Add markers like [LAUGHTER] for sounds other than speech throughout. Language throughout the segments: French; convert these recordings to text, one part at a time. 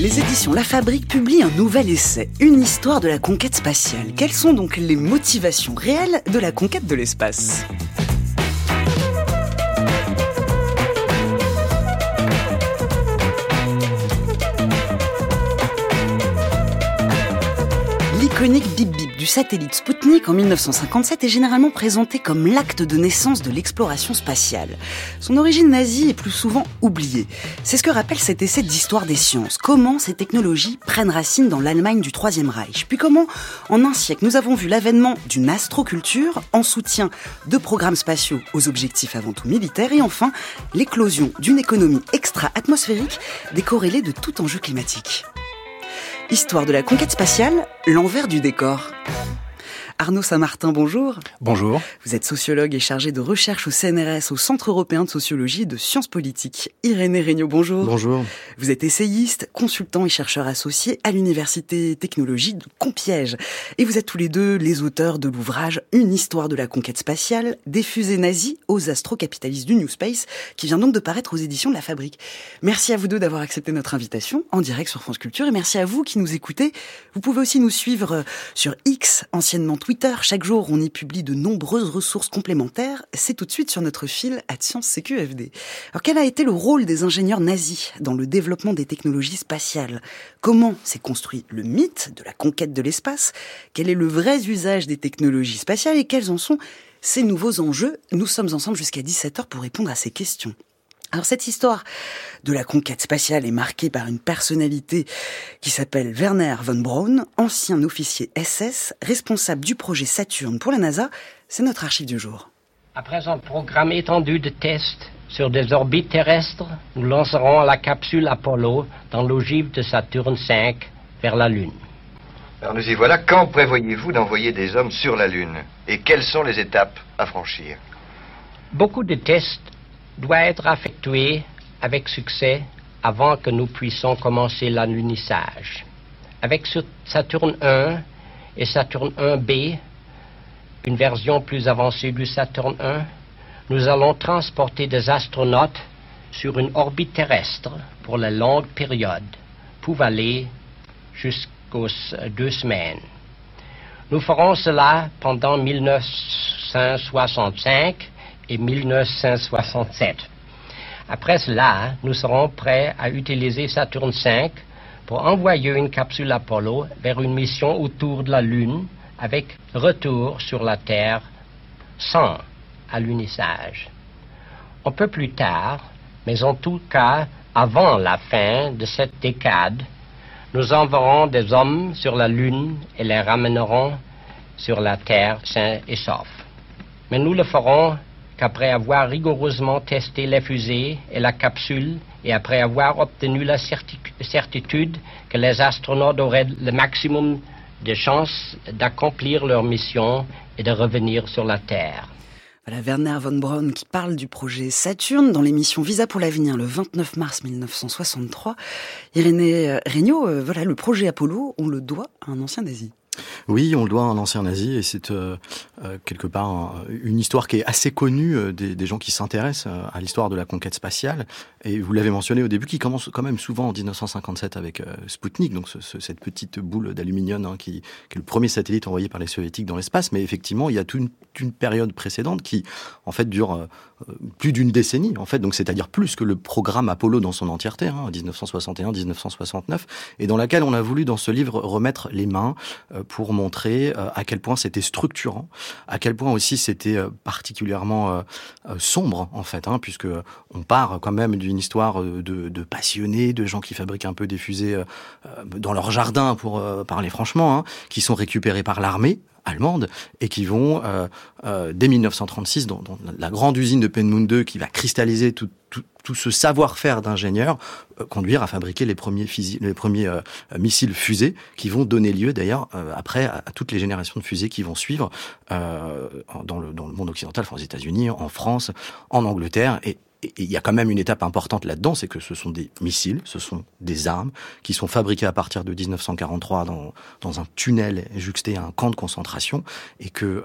Les éditions La Fabrique publient un nouvel essai, une histoire de la conquête spatiale. Quelles sont donc les motivations réelles de la conquête de l'espace? L'iconique Bip du satellite Sputnik en 1957 est généralement présenté comme l'acte de naissance de l'exploration spatiale. Son origine nazie est plus souvent oubliée. C'est ce que rappelle cet essai d'histoire des sciences. Comment ces technologies prennent racine dans l'Allemagne du Troisième Reich? Puis comment, en un siècle, nous avons vu l'avènement d'une astroculture en soutien de programmes spatiaux aux objectifs avant tout militaires et enfin l'éclosion d'une économie extra-atmosphérique décorrélée de tout enjeu climatique. Histoire de la conquête spatiale, l'envers du décor. Arnaud Saint-Martin, bonjour. Bonjour. Vous êtes sociologue et chargé de recherche au CNRS, au Centre européen de sociologie et de sciences politiques. Irénée Regnault, bonjour. Bonjour. Vous êtes essayiste, consultant et chercheur associé à l'Université Technologie de Compiège. Et vous êtes tous les deux les auteurs de l'ouvrage Une histoire de la conquête spatiale, des fusées nazies aux astrocapitalistes du New Space, qui vient donc de paraître aux éditions de La Fabrique. Merci à vous deux d'avoir accepté notre invitation en direct sur France Culture et merci à vous qui nous écoutez. Vous pouvez aussi nous suivre sur X, anciennement Twitter, chaque jour, on y publie de nombreuses ressources complémentaires. C'est tout de suite sur notre fil à Science CQFD. Alors, quel a été le rôle des ingénieurs nazis dans le développement des technologies spatiales? Comment s'est construit le mythe de la conquête de l'espace? Quel est le vrai usage des technologies spatiales et quels en sont ces nouveaux enjeux? Nous sommes ensemble jusqu'à 17h pour répondre à ces questions. Alors cette histoire de la conquête spatiale est marquée par une personnalité qui s'appelle Werner von Braun, ancien officier SS, responsable du projet Saturne pour la NASA. C'est notre archive du jour. Après un programme étendu de tests sur des orbites terrestres, nous lancerons la capsule Apollo dans l'ogive de Saturne V vers la Lune. Alors nous y voilà. Quand prévoyez-vous d'envoyer des hommes sur la Lune? Et quelles sont les étapes à franchir? Beaucoup de tests doit être effectué avec succès avant que nous puissions commencer l'alunissage. Avec Saturne 1 et Saturne 1B, une version plus avancée du Saturne 1, nous allons transporter des astronautes sur une orbite terrestre pour la longue période, pouvant aller jusqu'aux deux semaines. Nous ferons cela pendant 1965 et 1967. Après cela, nous serons prêts à utiliser Saturne V pour envoyer une capsule Apollo vers une mission autour de la Lune avec retour sur la Terre sans alunissage. Un peu plus tard, mais en tout cas avant la fin de cette décade, nous enverrons des hommes sur la Lune et les ramènerons sur la Terre sains et saufs. Mais nous le ferons qu'après avoir rigoureusement testé les fusées et la capsule, et après avoir obtenu la certitude que les astronautes auraient le maximum de chances d'accomplir leur mission et de revenir sur la Terre. Voilà Werner von Braun qui parle du projet Saturne dans l'émission Visa pour l'avenir le 29 mars 1963. Irénée Regnault, euh, voilà le projet Apollo, on le doit à un ancien nazi. Oui, on le doit à un ancien nazi et c'est euh, euh, quelque part une histoire qui est assez connue euh, des, gens qui s'intéressent à l'histoire de la conquête spatiale. Et vous l'avez mentionné au début, qui commence quand même souvent en 1957 avec Sputnik, donc cette petite boule d'aluminium hein, qui, est le premier satellite envoyé par les soviétiques dans l'espace. Mais effectivement, il y a toute une, période précédente qui, en fait, dure plus d'une décennie, en fait, donc c'est-à-dire plus que le programme Apollo dans son entièreté, hein, 1961-1969, et dans laquelle on a voulu dans ce livre remettre les mains pour montrer euh, à quel point c'était structurant, à quel point aussi c'était euh, particulièrement euh, sombre en fait, hein, puisque on part quand même d'une histoire de, passionnés, de gens qui fabriquent un peu des fusées dans leur jardin pour parler franchement, hein, qui sont récupérés par l'armée allemande et qui vont dès 1936 dans, la grande usine de Penmunde qui va cristalliser tout, tout ce savoir-faire d'ingénieur euh, conduire à fabriquer les premiers, les premiers euh, missiles fusées qui vont donner lieu d'ailleurs euh, après à, toutes les générations de fusées qui vont suivre dans, le, dans le monde occidental, aux États-Unis, en France, en Angleterre et, il y a quand même une étape importante là-dedans, c'est que ce sont des missiles, ce sont des armes qui sont fabriquées à partir de 1943 dans, dans un tunnel juxté à un camp de concentration, et que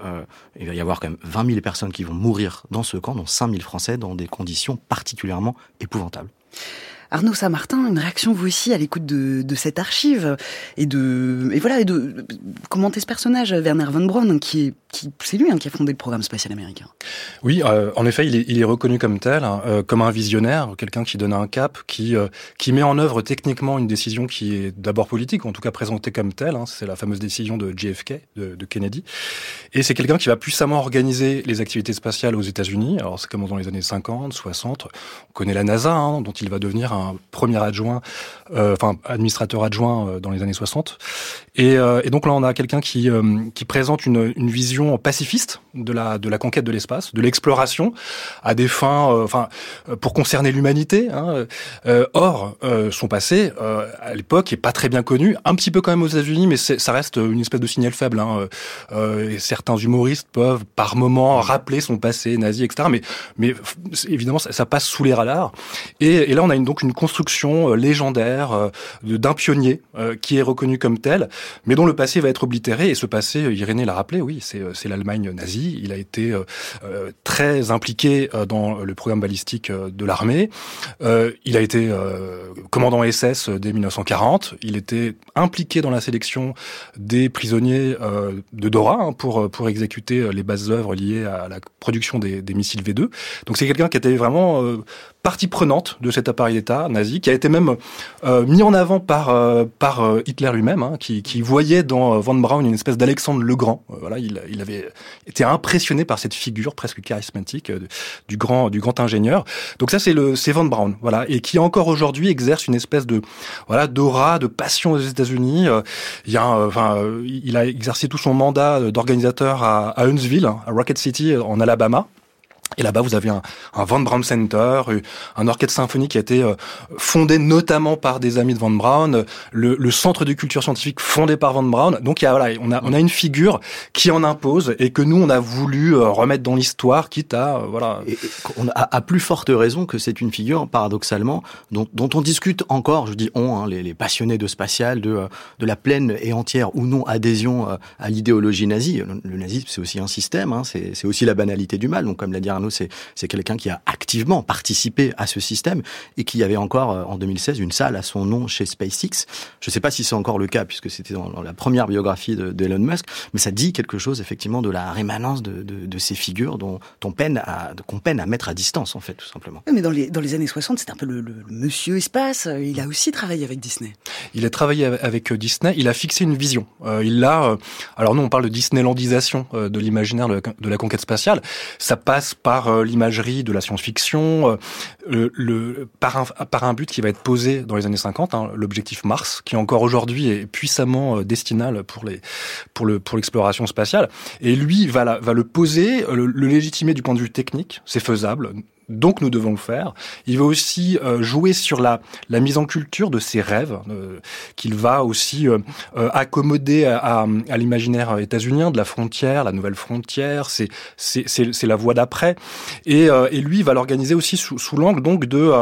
il va y avoir quand même 20 000 personnes qui vont mourir dans ce camp, dont 5 000 Français dans des conditions particulièrement épouvantables. Arnaud Saint-Martin, une réaction vous aussi à l'écoute de, cette archive et de et voilà et de commenter ce personnage Werner von Braun qui est qui c'est lui hein, qui a fondé le programme spatial américain. Oui, euh, en effet, il est, reconnu comme tel, hein, euh, comme un visionnaire, quelqu'un qui donne un cap, qui euh, qui met en œuvre techniquement une décision qui est d'abord politique, en tout cas présentée comme telle. Hein, c'est la fameuse décision de JFK, de, Kennedy, et c'est quelqu'un qui va puissamment organiser les activités spatiales aux États-Unis. Alors c'est comme dans les années 50, 60. On connaît la NASA, hein, dont il va devenir premier adjoint, euh, enfin administrateur adjoint euh, dans les années 60. Et, euh, et donc là, on a quelqu'un qui, présente une, vision pacifiste de la, de la conquête de l'espace, de l'exploration, à des fins, enfin, pour concerner l'humanité. Hein. or, son passé, à l'époque, est pas très bien connu, un petit peu quand même aux États-Unis, mais ça reste une espèce de signal faible. Hein. et certains humoristes peuvent, par moment, rappeler son passé nazi, etc. Mais, évidemment, ça, passe sous les radars. Et, là, on a donc une construction euh, légendaire euh, d'un pionnier euh, qui est reconnu comme tel, mais dont le passé va être oblitéré. Et ce passé, Irénée l'a rappelé, oui, c'est l'Allemagne nazie. Il a été très impliqué dans le programme balistique de l'armée. Il a été commandant SS dès 1940. Il était impliqué dans la sélection des prisonniers de Dora hein, pour pour exécuter les bases œuvres liées à la production des, des missiles V2. Donc c'est quelqu'un qui était vraiment partie prenante de cet appareil d'État nazi, qui a été même euh, mis en avant par euh, par euh, Hitler lui-même, hein, qui, qui, voyait dans von Braun une espèce d'Alexandre le Grand. voilà, il, il, avait été impressionné par cette figure presque charismatique du grand du grand ingénieur. Donc ça c'est le c'est von Braun, voilà, et qui encore aujourd'hui exerce une espèce de voilà d'aura, de passion aux États-Unis. il y a il a exercé tout son mandat d'organisateur à, à Huntsville, à Rocket City en Alabama. Et là-bas, vous avez un, un Van Braun Center, un orchestre symphonique qui a été euh, fondé notamment par des amis de Van Braun, le, le centre de culture scientifique fondé par Van Braun. Donc, il y a, voilà, on a, on a une figure qui en impose et que nous, on a voulu euh, remettre dans l'histoire, quitte à, euh, voilà. On a à plus forte raison que c'est une figure, paradoxalement, dont, dont, on discute encore, je dis on, hein, les, les, passionnés de spatial, de, de la pleine et entière ou non adhésion à l'idéologie nazie. Le, nazisme, c'est aussi un système, hein, c'est aussi la banalité du mal. Donc, comme l'a dit c'est quelqu'un qui a activement participé à ce système et qui avait encore euh, en 2016 une salle à son nom chez SpaceX. Je ne sais pas si c'est encore le cas puisque c'était dans, la première biographie d'Elon Musk, mais ça dit quelque chose effectivement de la rémanence de, ces figures dont on peine à qu'on peine à mettre à distance en fait tout simplement. Mais dans les dans les années 60, c'était un peu le, monsieur espace. Il a aussi travaillé avec Disney. Il a travaillé avec euh, Disney. Il a fixé une vision. Euh, il a alors nous on parle de Disneylandisation de l'imaginaire de la conquête spatiale. Ça passe par l'imagerie de la science-fiction, euh, par, un, par un but qui va être posé dans les années 50, hein, l'objectif Mars, qui encore aujourd'hui est puissamment euh, destinal pour les pour le pour l'exploration spatiale. Et lui va va le poser, le légitimer du point de vue technique, c'est faisable donc nous devons le faire. Il va aussi euh, jouer sur la, la mise en culture de ses rêves, euh, qu'il va aussi euh, accommoder à, à, l'imaginaire états-unien de la frontière, la nouvelle frontière, c'est la voie d'après. Et, et lui, il va l'organiser aussi sous, sous l'angle donc de,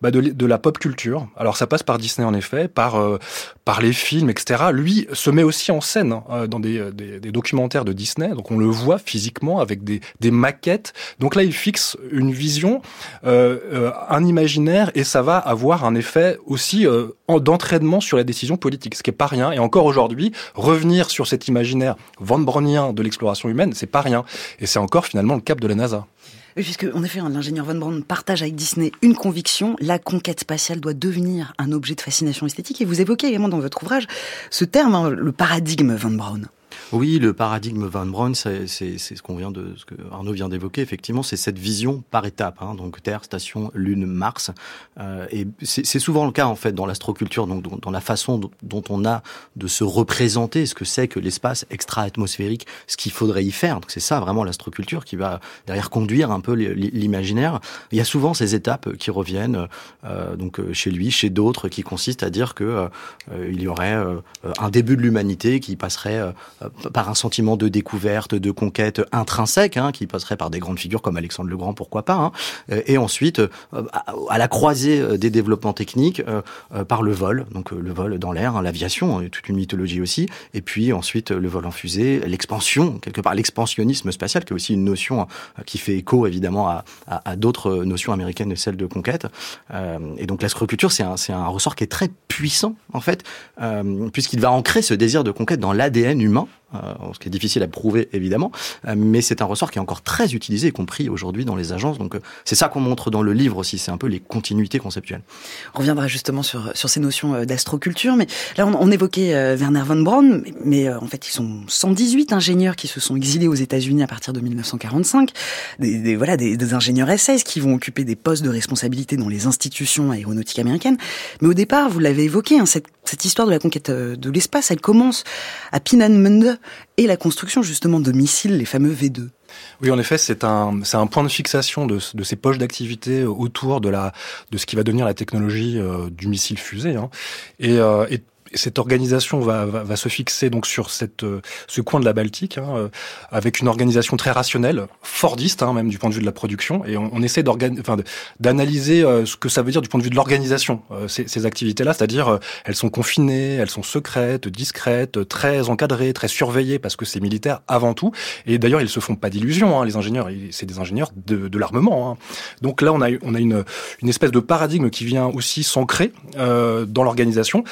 bah de, de la pop culture. Alors ça passe par Disney en effet, par par les films, etc. Lui se met aussi en scène hein, dans des, des, des, documentaires de Disney, donc on le voit physiquement avec des, des maquettes. Donc là, il fixe une vision euh, euh, un imaginaire, et ça va avoir un effet aussi euh, d'entraînement sur la décision politique, ce qui est pas rien. Et encore aujourd'hui, revenir sur cet imaginaire Van Braunien de l'exploration humaine, c'est pas rien. Et c'est encore finalement le cap de la NASA. Puisque en effet, l'ingénieur Van Braun partage avec Disney une conviction la conquête spatiale doit devenir un objet de fascination esthétique. Et vous évoquez également dans votre ouvrage ce terme, hein, le paradigme Van Braun. Oui, le paradigme Van Braun, c'est ce qu'on vient de, ce que Arnaud vient d'évoquer. Effectivement, c'est cette vision par étapes. Hein, donc Terre, Station, Lune, Mars. Euh, et c'est souvent le cas en fait dans l'astroculture, donc dans la façon dont on a de se représenter ce que c'est que l'espace extra-atmosphérique, ce qu'il faudrait y faire. Donc c'est ça vraiment l'astroculture qui va derrière conduire un peu l'imaginaire. Il y a souvent ces étapes qui reviennent, euh, donc euh, chez lui, chez d'autres, qui consistent à dire que euh, il y aurait euh, un début de l'humanité qui passerait par un sentiment de découverte, de conquête intrinsèque, hein, qui passerait par des grandes figures comme Alexandre le Grand, pourquoi pas, hein, et ensuite à la croisée des développements techniques par le vol, donc le vol dans l'air, hein, l'aviation, toute une mythologie aussi, et puis ensuite le vol en fusée, l'expansion, quelque part l'expansionnisme spatial, qui est aussi une notion qui fait écho évidemment à, d'autres notions américaines et celles de conquête. Euh, et donc l'astroculture, c'est un, ressort qui est très puissant en fait, euh, puisqu'il va ancrer ce désir de conquête dans l'ADN humain euh, ce qui est difficile à prouver évidemment, euh, mais c'est un ressort qui est encore très utilisé, y compris aujourd'hui dans les agences. Donc euh, c'est ça qu'on montre dans le livre aussi, c'est un peu les continuités conceptuelles. On reviendra justement sur, sur ces notions d'astroculture, mais là on, évoquait Werner von Braun, mais, en fait ils sont 118 ingénieurs qui se sont exilés aux États-Unis à partir de 1945, des, des voilà des, des ingénieurs SS qui vont occuper des postes de responsabilité dans les institutions aéronautiques américaines. Mais au départ, vous l'avez évoqué, hein, cette, cette histoire de la conquête de l'espace, elle commence à Pinanmund, et la construction justement de missiles, les fameux V2. Oui, en effet, c'est un, c'est un point de fixation de, de ces poches d'activité autour de la, de ce qui va devenir la technologie euh, du missile fusée. Hein. Euh, et cette organisation va, va, va, se fixer donc sur cette, euh, ce coin de la Baltique, hein, euh, avec une organisation très rationnelle, fordiste hein, même du point de vue de la production, et on, on essaie enfin, d'analyser euh, ce que ça veut dire du point de vue de l'organisation ces, ces activités-là, c'est-à-dire elles sont confinées, elles sont secrètes, discrètes, très encadrées, très surveillées parce que c'est militaire avant tout. Et d'ailleurs ils se font pas d'illusions, hein, les ingénieurs, c'est des ingénieurs de, de l'armement. Hein. Donc là on a on a une une espèce de paradigme qui vient aussi s'ancrer dans l'organisation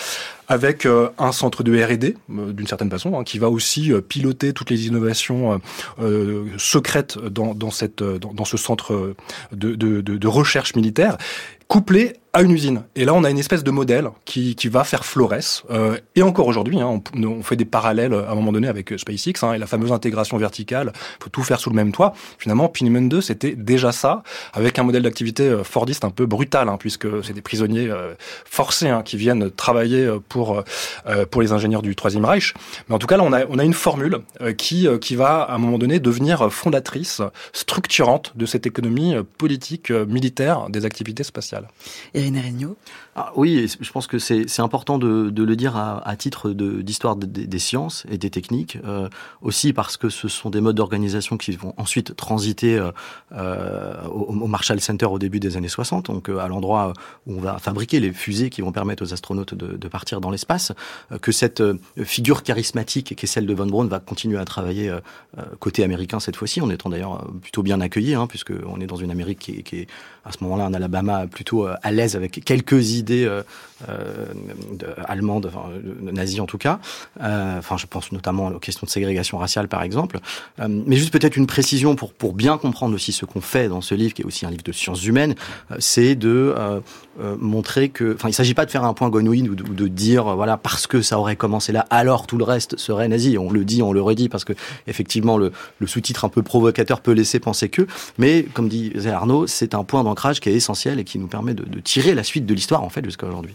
avec euh, un centre de R&D euh, d'une certaine façon hein, qui va aussi euh, piloter toutes les innovations secrètes dans, ce centre de recherche militaire couplé à une usine. Et là, on a une espèce de modèle qui, qui va faire Flores. Euh, et encore aujourd'hui, hein, on, on, fait des parallèles à un moment donné avec SpaceX hein, et la fameuse intégration verticale. faut tout faire sous le même toit. Finalement, Pinman 2, c'était déjà ça, avec un modèle d'activité euh, fordiste un peu brutal, hein, puisque c'est des prisonniers euh, forcés hein, qui viennent travailler euh, pour euh, pour les ingénieurs du Troisième Reich. Mais en tout cas, là, on a, on a une formule qui, qui va, à un moment donné, devenir fondatrice, structurante de cette économie politique, militaire des activités spatiales. Irène Regnault. Ah, Oui, je pense que c'est important de, de, le dire à, à titre d'histoire de, des sciences et des techniques, euh, aussi parce que ce sont des modes d'organisation qui vont ensuite transiter euh, euh au, au, Marshall Center au début des années 60, donc à l'endroit où on va fabriquer les fusées qui vont permettre aux astronautes de, de partir dans l'espace, que cette figure charismatique qui est celle de Von Braun va continuer à travailler côté américain cette fois-ci, en étant d'ailleurs plutôt bien accueilli, hein, puisqu'on est dans une Amérique qui, qui est à ce moment-là un Alabama plutôt à l'aise avec quelques idées euh, euh, allemandes, enfin, euh, en tout cas. Euh, enfin, je pense notamment aux questions de ségrégation raciale, par exemple. Euh, mais juste peut-être une précision pour pour bien comprendre aussi ce qu'on fait dans ce livre, qui est aussi un livre de sciences humaines, euh, c'est de montrer que, enfin, il s'agit pas de faire un point gonouine ou de, ou de dire, voilà, parce que ça aurait commencé là, alors tout le reste serait nazi. On le dit, on le redit, parce que effectivement, le, le sous-titre un peu provocateur peut laisser penser que. Mais comme disait Arnaud, c'est un point d'ancrage qui est essentiel et qui nous permet de, de tirer la suite de l'histoire en fait jusqu'à aujourd'hui.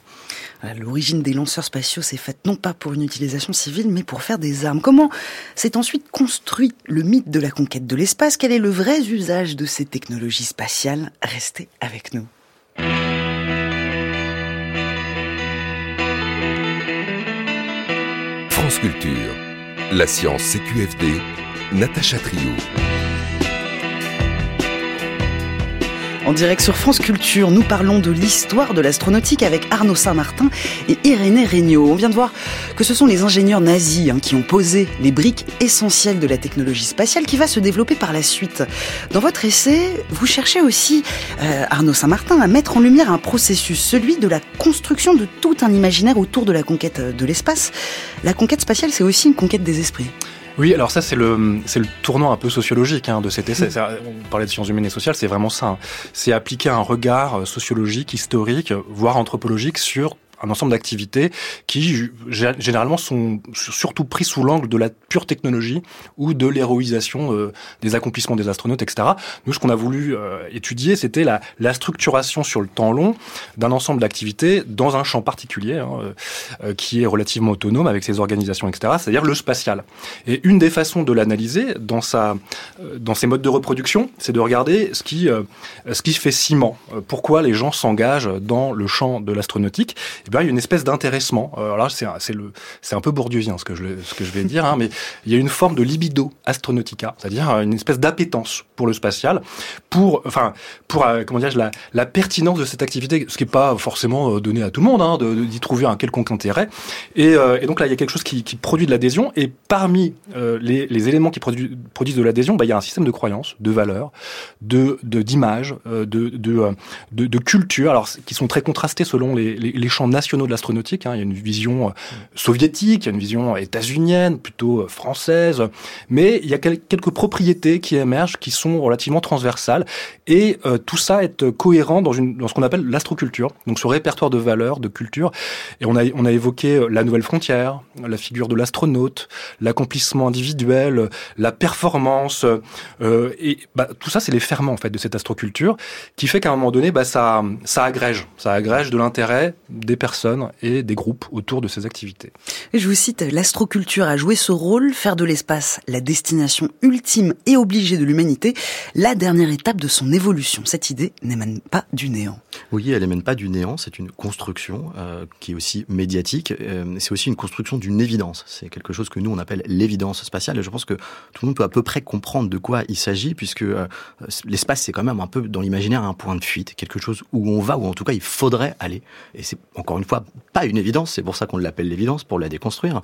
L'origine des lanceurs spatiaux s'est faite non pas pour une utilisation civile, mais pour faire des armes. Comment s'est ensuite construit le mythe de la conquête de l'espace? Quel est le vrai usage de ces technologies spatiales? Restez avec nous. France Culture, la science CQFD, Natacha Trio. En direct sur France Culture, nous parlons de l'histoire de l'astronautique avec Arnaud Saint-Martin et Irénée Regnault. On vient de voir que ce sont les ingénieurs nazis hein, qui ont posé les briques essentielles de la technologie spatiale qui va se développer par la suite. Dans votre essai, vous cherchez aussi, euh, Arnaud Saint-Martin, à mettre en lumière un processus, celui de la construction de tout un imaginaire autour de la conquête de l'espace. La conquête spatiale, c'est aussi une conquête des esprits. Oui, alors ça c'est le c'est le tournant un peu sociologique hein, de cet essai. On parlait de sciences humaines et sociales, c'est vraiment ça. Hein. C'est appliquer un regard euh, sociologique, historique, voire anthropologique sur un ensemble d'activités qui généralement sont surtout pris sous l'angle de la pure technologie ou de l'héroïsation euh, des accomplissements des astronautes, etc. Nous, ce qu'on a voulu euh, étudier, c'était la, structuration sur le temps long d'un ensemble d'activités dans un champ particulier hein, euh, qui est relativement autonome avec ses organisations, etc. C'est-à-dire le spatial. Et une des façons de l'analyser dans sa dans ses modes de reproduction, c'est de regarder ce qui ce qui fait ciment. Pourquoi les gens s'engagent dans le champ de l'astronautique Eh bien, il y a une espèce d'intéressement. Alors là, c'est c'est un peu bourdieuien ce que je ce que je vais dire, hein, mais il y a une forme de libido astronautica, c'est-à-dire une espèce d'appétence pour le spatial, pour, enfin, pour, euh, comment la, la, pertinence de cette activité, ce qui n'est pas forcément euh, donné à tout le monde, hein, d'y trouver un quelconque intérêt. Et, euh, et, donc là, il y a quelque chose qui, qui produit de l'adhésion, et parmi les, les, éléments qui produisent, produisent de l'adhésion, bah, il y a un système de croyances, de valeurs, de d'images, de, de, de, de, de culture, alors qui sont très contrastés selon les, les, les champs nationaux de l'astronautique. Hein. Il y a une vision soviétique, il y a une vision états-unienne, plutôt française, mais il y a quelques propriétés qui émergent, qui sont relativement transversales, et euh, tout ça est cohérent dans, ce qu'on appelle l'astroculture, donc ce répertoire de valeurs, de culture. Et on a, on a évoqué euh, la nouvelle frontière, la figure de l'astronaute, l'accomplissement individuel, la performance, euh, et bah, tout ça, c'est les ferments en fait de cette astroculture, qui fait qu'à un moment donné, bah, ça, ça agrège, ça agrège de l'intérêt des personnes et des groupes autour de ces activités. Et je vous cite, l'astroculture a joué ce rôle, faire de l'espace la destination ultime et obligée de l'humanité, la dernière étape de son évolution. Cette idée n'émane pas du néant. Oui, elle n'émane pas du néant, c'est une construction euh, qui est aussi médiatique, euh, c'est aussi une construction d'une évidence. C'est quelque chose que nous on appelle l'évidence spatiale et je pense que tout le monde peut à peu près comprendre de quoi il s'agit puisque euh, l'espace c'est quand même un peu dans l'imaginaire un point de fuite, quelque chose où on va ou en tout cas il faudrait aller. Et c'est encore une fois pas une évidence, c'est pour ça qu'on l'appelle l'évidence pour la déconstruire,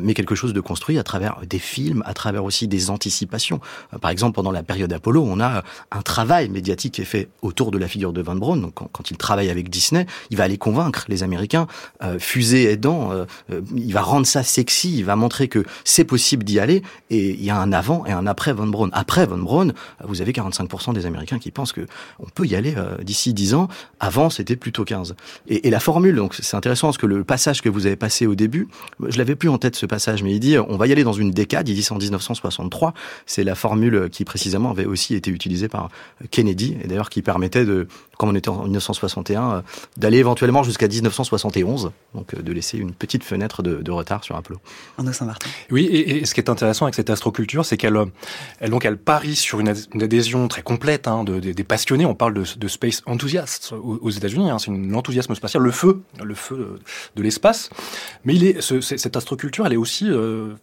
mais quelque chose de construit à travers des films, à travers aussi des anticipations. par exemple pendant la période Apollo, on a un travail médiatique qui est fait autour de la figure de Van Braun. Donc quand, il travaille avec Disney, il va aller convaincre les Américains, euh, fusée aidant, euh, euh, il va rendre ça sexy, il va montrer que c'est possible d'y aller. Et il y a un avant et un après Van Braun. Après Van Braun, vous avez 45% des Américains qui pensent que on peut y aller d'ici 10 ans. Avant, c'était plutôt 15. Et, et la formule, donc c'est intéressant parce que le passage que vous avez passé au début, je l'avais plus en tête ce passage, mais il dit on va y aller dans une décade. Il dit en 1963. C'est la formule qui précisément avait aussi été utilisée par Kennedy et d'ailleurs qui permettait de comme on était en 1961, euh, d'aller éventuellement jusqu'à 1971, donc euh, de laisser une petite fenêtre de, retard sur Apollo. Arnaud Saint-Martin. Oui, et, ce qui est intéressant avec cette astroculture, c'est qu'elle elle, donc elle parie sur une, adhésion très complète hein, de, des passionnés. On parle de, space enthusiasts aux, États-Unis. Hein, c'est l'enthousiasme spatial, le feu, le feu de, l'espace. Mais il est, ce, cette astroculture, elle est aussi euh,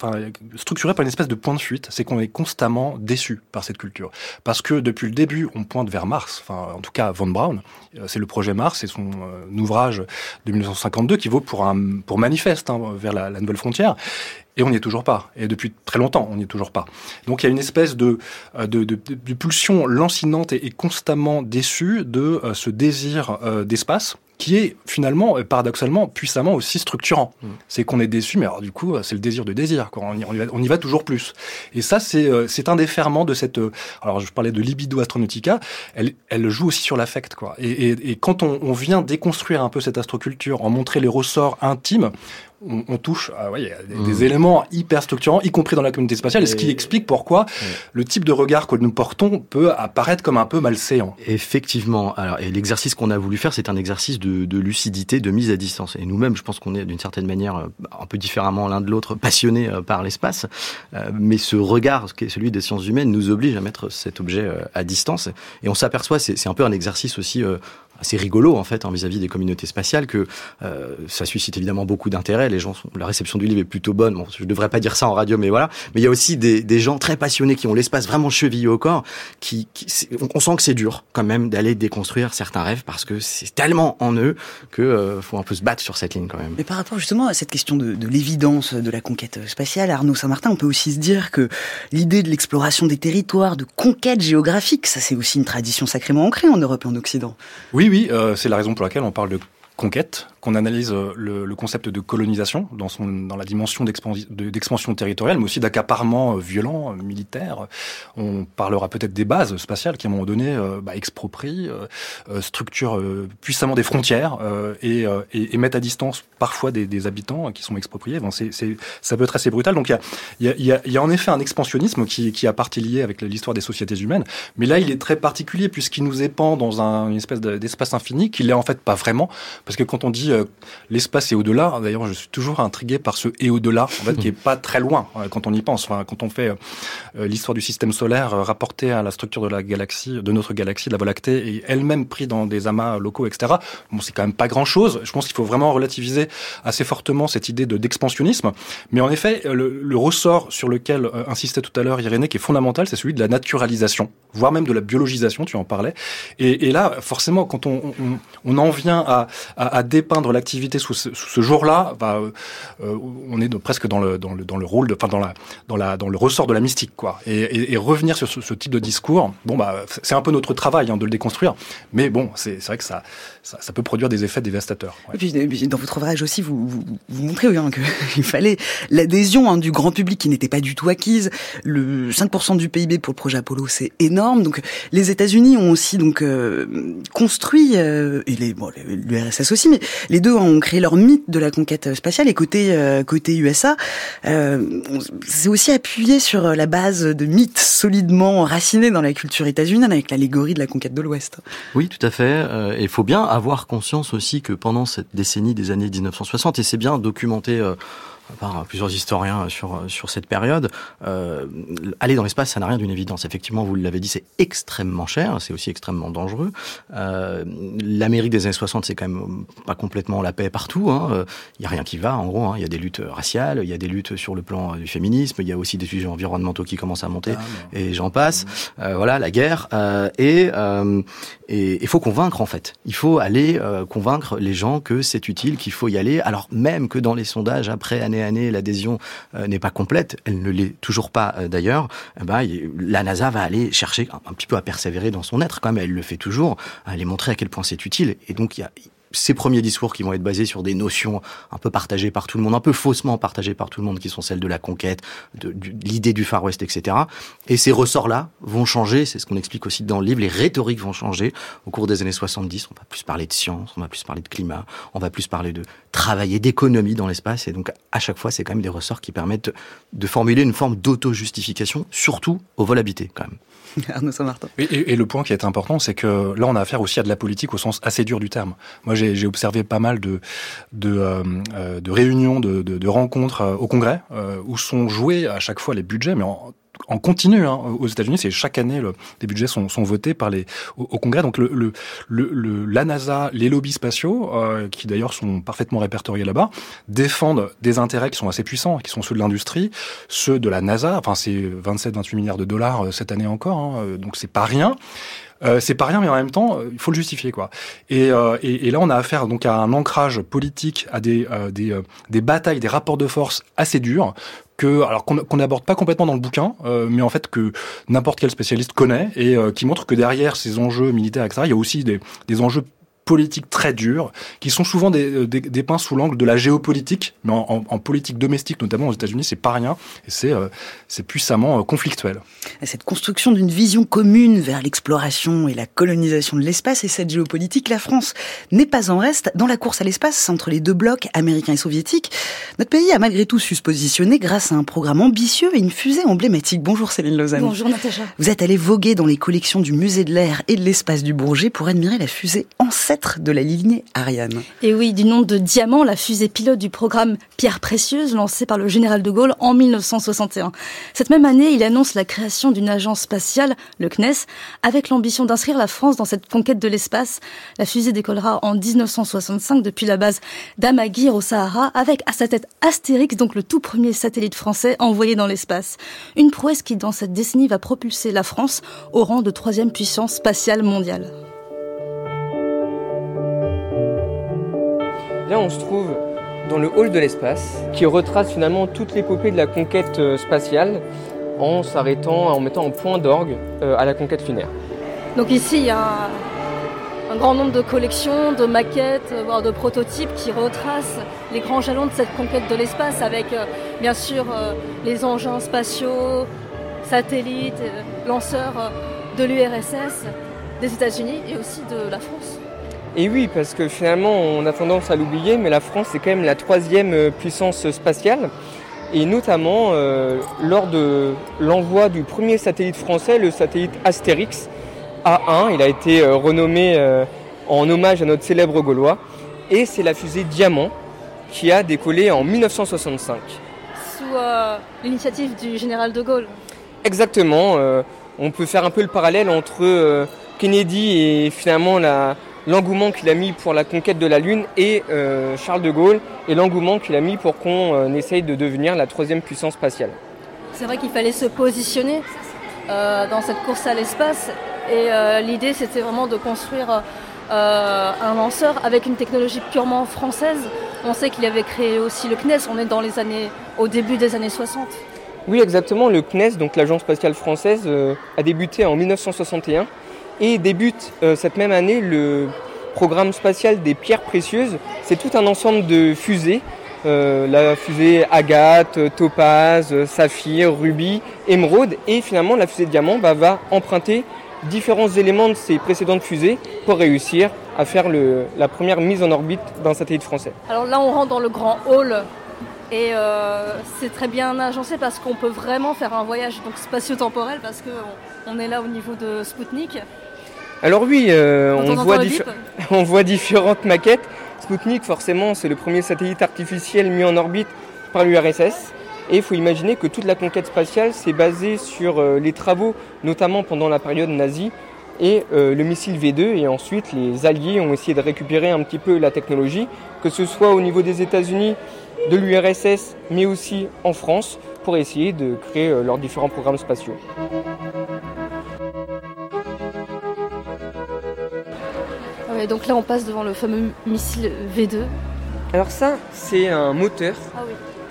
structurée par une espèce de point de fuite. C'est qu'on est constamment déçu par cette culture, parce que depuis le début, on pointe vers Mars. Enfin, en tout cas, Von Braun euh, c'est le projet Mars, c'est son euh, ouvrage de 1952 qui vaut pour un pour manifeste hein, vers la, nouvelle frontière. Et on n'y est toujours pas. Et depuis très longtemps, on n'y est toujours pas. Donc il y a une espèce de, euh, de, pulsion lancinante et, constamment déçue de ce désir d'espace qui est finalement, euh, paradoxalement, puissamment aussi structurant. Mm. C'est qu'on est déçu, mais alors du coup, c'est le désir de désir. Quoi. On, y, on, y va, toujours plus. Et ça, c'est euh, c'est un des ferments de cette. Euh, alors, je parlais de libido astronautica. Elle, elle joue aussi sur l'affect, quoi. Et, et, et quand on, on, vient déconstruire un peu cette astroculture, en montrer les ressorts intimes, on, touche à ouais, des, des, mmh. éléments hyper structurants, y compris dans la communauté spatiale, et, ce qui explique pourquoi le type de regard que nous portons peut apparaître comme un peu malséant. Effectivement. Alors, et l'exercice qu'on a voulu faire, c'est un exercice de, de, lucidité, de mise à distance. Et nous-mêmes, je pense qu'on est d'une certaine manière euh, un peu différemment l'un de l'autre, [LAUGHS] passionnés euh, par l'espace. Euh, mais ce regard, qui est celui des sciences humaines, nous oblige à mettre cet objet à distance. Et on s'aperçoit, c'est un peu un exercice aussi assez rigolo en fait hein, vis-à-vis des communautés spatiales que euh, ça suscite évidemment beaucoup d'intérêt. Les gens, sont, la réception du livre est plutôt bonne. Bon, je devrais pas dire ça en radio, mais voilà. Mais il y a aussi des, des gens très passionnés qui ont l'espace vraiment chevillé au corps. Qui, qui on sent que c'est dur quand même d'aller déconstruire certains rêves parce que c'est tellement en eux que euh, faut un peu se battre sur cette ligne quand même. Mais par rapport justement à cette question de, de l'évidence de la conquête spatiale, Arnaud Saint-Martin, on peut aussi se dire que l'idée de l'exploration des territoires, de conquête géographique, ça c'est aussi une tradition sacrément ancrée en Europe et en Occident. Oui, oui, euh, c'est la raison pour laquelle on parle de conquête, qu'on analyse le, le, concept de colonisation dans, la dimension d'expansion territoriale, mais aussi d'accaparement violent, militaire. On parlera peut-être des bases spatiales qui, à un moment donné, bah, exproprient, structurent puissamment des frontières et, et, et, mettent à distance parfois des, habitants qui sont expropriés. Bon, c'est, ça peut être assez brutal. Donc il y a, y, a, y a, en effet un expansionnisme qui, qui a partie liée avec l'histoire des sociétés humaines, mais là il est très particulier puisqu'il nous épand dans un, une espèce d'espace infini qu'il est en fait pas vraiment, parce que quand on dit euh, l'espace est au-delà, d'ailleurs je suis toujours intrigué par ce et au-delà, en fait qui est pas très loin euh, quand on y pense. Quand on fait euh, l'histoire du système solaire rapportée à la structure de la galaxie, de notre galaxie, de la Voie lactée, et elle-même pris dans des amas locaux, etc. Bon, c'est quand même pas grand-chose. Je pense qu'il faut vraiment relativiser assez fortement cette idée de d'expansionnisme. Mais en effet, le, ressort sur lequel insistait tout à l'heure Irénée, qui est fondamental, c'est celui de la naturalisation, voire même de la biologisation, tu en parlais. Et, et là, forcément, quand on, on, en vient à, à, à l'activité sous ce, ce jour-là, bah, euh, on est presque dans le, dans le, dans le rôle, enfin dans la, dans la, dans le ressort de la mystique, quoi. Et, et, et revenir sur ce, type de discours, bon bah, c'est un peu notre travail hein, de le déconstruire. Mais bon, c'est vrai que ça, ça, ça, peut produire des effets dévastateurs. Et puis, dans votre ouvrage aussi, vous, vous, vous montrez hein, qu'il [LAUGHS] fallait l'adhésion hein, du grand public qui n'était pas du tout acquise. Le 5% du PIB pour le projet Apollo, c'est énorme. Donc les États-Unis ont aussi donc euh, construit euh, et les bon, l'URSS aussi, mais les deux ont créé leur mythe de la conquête spatiale. Et côté euh, côté USA, euh, c'est aussi appuyé sur la base de mythes solidement racinés dans la culture états-unienne avec l'allégorie de la conquête de l'Ouest. Oui, tout à fait. Et il faut bien avoir conscience aussi que pendant cette décennie des années 1960, et c'est bien documenté par plusieurs historiens sur sur cette période. Euh, aller dans l'espace, ça n'a rien d'une évidence. Effectivement, vous l'avez dit, c'est extrêmement cher, c'est aussi extrêmement dangereux. Euh, L'Amérique des années 60, c'est quand même pas complètement la paix partout. Il hein. y a rien qui va, en gros. Hein. Il y a des luttes raciales, il y a des luttes sur le plan du féminisme, il y a aussi des sujets environnementaux qui commencent à monter, ah, et j'en passe. Mmh. Euh, voilà, la guerre. Euh, et et il faut convaincre en fait. Il faut aller convaincre les gens que c'est utile, qu'il faut y aller. Alors même que dans les sondages après année année, l'adhésion euh, n'est pas complète, elle ne l'est toujours pas euh, d'ailleurs, eh ben, la NASA va aller chercher un, petit peu à persévérer dans son être quand même, elle le fait toujours, à aller montrer à quel point c'est utile. Et donc il y a ces premiers discours qui vont être basés sur des notions un peu partagées par tout le monde, un peu faussement partagées par tout le monde, qui sont celles de la conquête, de, de l'idée du Far West, etc. Et ces ressorts-là vont changer, c'est ce qu'on explique aussi dans le livre, les rhétoriques vont changer au cours des années 70. On va plus parler de science, on va plus parler de climat, on va plus parler de travailler, d'économie dans l'espace. Et donc, à chaque fois, c'est quand même des ressorts qui permettent de formuler une forme d'auto-justification, surtout au vol habité, quand même. [LAUGHS] Arnaud Saint-Martin. Et, et, et, le point qui est important, c'est que là, on a affaire aussi à de la politique au sens assez dur du terme. Moi, j'ai observé pas mal de, de, euh, de réunions, de, de, de, rencontres euh, au Congrès, euh, où sont joués à chaque fois les budgets, mais en en continu hein, aux États-Unis. C'est chaque année le, les budgets sont, sont votés par les au, Congrès. Donc le, le, le, la NASA, les lobbies spatiaux, euh, qui d'ailleurs sont parfaitement répertoriés là-bas, défendent des intérêts qui sont assez puissants, qui sont ceux de l'industrie, ceux de la NASA. Enfin, c'est 27-28 milliards de dollars euh, cette année encore, hein, euh, donc c'est pas rien. Euh, c'est pas rien, mais en même temps, il faut le justifier, quoi. Et, euh, et, et, là, on a affaire donc à un ancrage politique, à des, euh, des, des batailles, des rapports de force assez durs que alors qu'on n'aborde pas complètement dans le bouquin, euh, mais en fait que n'importe quel spécialiste connaît et euh, qui montre que derrière ces enjeux militaires, etc., il y a aussi des, des enjeux politiques très dures, qui sont souvent des, des, des peints sous l'angle de la géopolitique, mais en, en, en, politique domestique, notamment aux États-Unis, c'est pas rien, et c'est euh, puissamment euh, conflictuel. Cette construction d'une vision commune vers l'exploration et la colonisation de l'espace et cette géopolitique, la France n'est pas en reste dans la course à l'espace entre les deux blocs américains et soviétiques. Notre pays a malgré tout su se positionner grâce à un programme ambitieux et une fusée emblématique. Bonjour Céline Lausanne. Bonjour Natacha. Vous êtes allé voguer dans les collections du musée de l'air et de l'espace du Bourget pour admirer la fusée de la lignée Ariane. Et oui, du nom de Diamant, la fusée pilote du programme Pierre Précieuse lancé par le général de Gaulle en 1961. Cette même année, il annonce la création d'une agence spatiale, le CNES, avec l'ambition d'inscrire la France dans cette conquête de l'espace. La fusée décollera en 1965 depuis la base d'Amaguir au Sahara avec à sa tête Astérix, donc le tout premier satellite français envoyé dans l'espace. Une prouesse qui, dans cette décennie, va propulser la France au rang de troisième puissance spatiale mondiale. Là, on se trouve dans le hall de l'espace, qui retrace finalement toute l'épopée de la conquête euh, spatiale en s'arrêtant, en mettant en point d'orgue euh, à la conquête lunaire. Donc ici, il y a un grand nombre de collections, de maquettes, voire de prototypes qui retracent les grands jalons de cette conquête de l'espace avec bien sûr les engins spatiaux, satellites, lanceurs de l'URSS, des États-Unis et aussi de la France. Et oui, parce que finalement, on a tendance à l'oublier, mais la France est quand même la troisième euh, puissance spatiale. Et notamment euh, lors de l'envoi du premier satellite français, le satellite Astérix A1, il a été euh, renommé en hommage à notre célèbre Gaulois. Et c'est la fusée Diamant qui a décollé en 1965. Sous l'initiative du général de Gaulle. Exactement. on peut faire un peu le parallèle entre Kennedy et finalement l'engouement qu'il a mis pour la conquête de la Lune et euh, Charles de Gaulle et l'engouement qu'il a mis pour qu'on euh, essaye de devenir la troisième puissance spatiale. C'est vrai qu'il fallait se positionner euh, dans cette course à l'espace et l'idée c'était vraiment de construire un lanceur avec une technologie purement française. On sait qu'il avait créé aussi le CNES, on est dans les années, au début des années 60. Oui exactement, le CNES, donc l'Agence spatiale française, a débuté en 1961 et débute euh, cette même année le programme spatial des pierres précieuses. C'est tout un ensemble de fusées. Euh, la fusée Agathe, Topaz, Saphir, Ruby, Émeraude et finalement la fusée Diamant bah, va emprunter différents éléments de ces précédentes fusées pour réussir à faire la première mise en orbite d'un satellite français. Alors là on rentre dans le grand hall et euh, c'est très bien agencé parce qu'on peut vraiment faire un voyage donc spatio-temporel parce qu'on est là au niveau de Spoutnik. Alors oui, euh, on, voit [LAUGHS] on, voit différentes maquettes. Sputnik, forcément, c'est le premier satellite artificiel mis en orbite par l'URSS. Et il faut imaginer que toute la conquête spatiale s'est basée sur euh, les travaux, notamment pendant la période nazie, et euh, le missile V2. Et ensuite, les Alliés ont essayé de récupérer un petit peu la technologie, que ce soit au niveau des États-Unis, de l'URSS, mais aussi en France, pour essayer de créer leurs différents programmes spatiaux. Donc là, on passe devant le fameux missile V2. Alors ça, c'est un moteur. Ah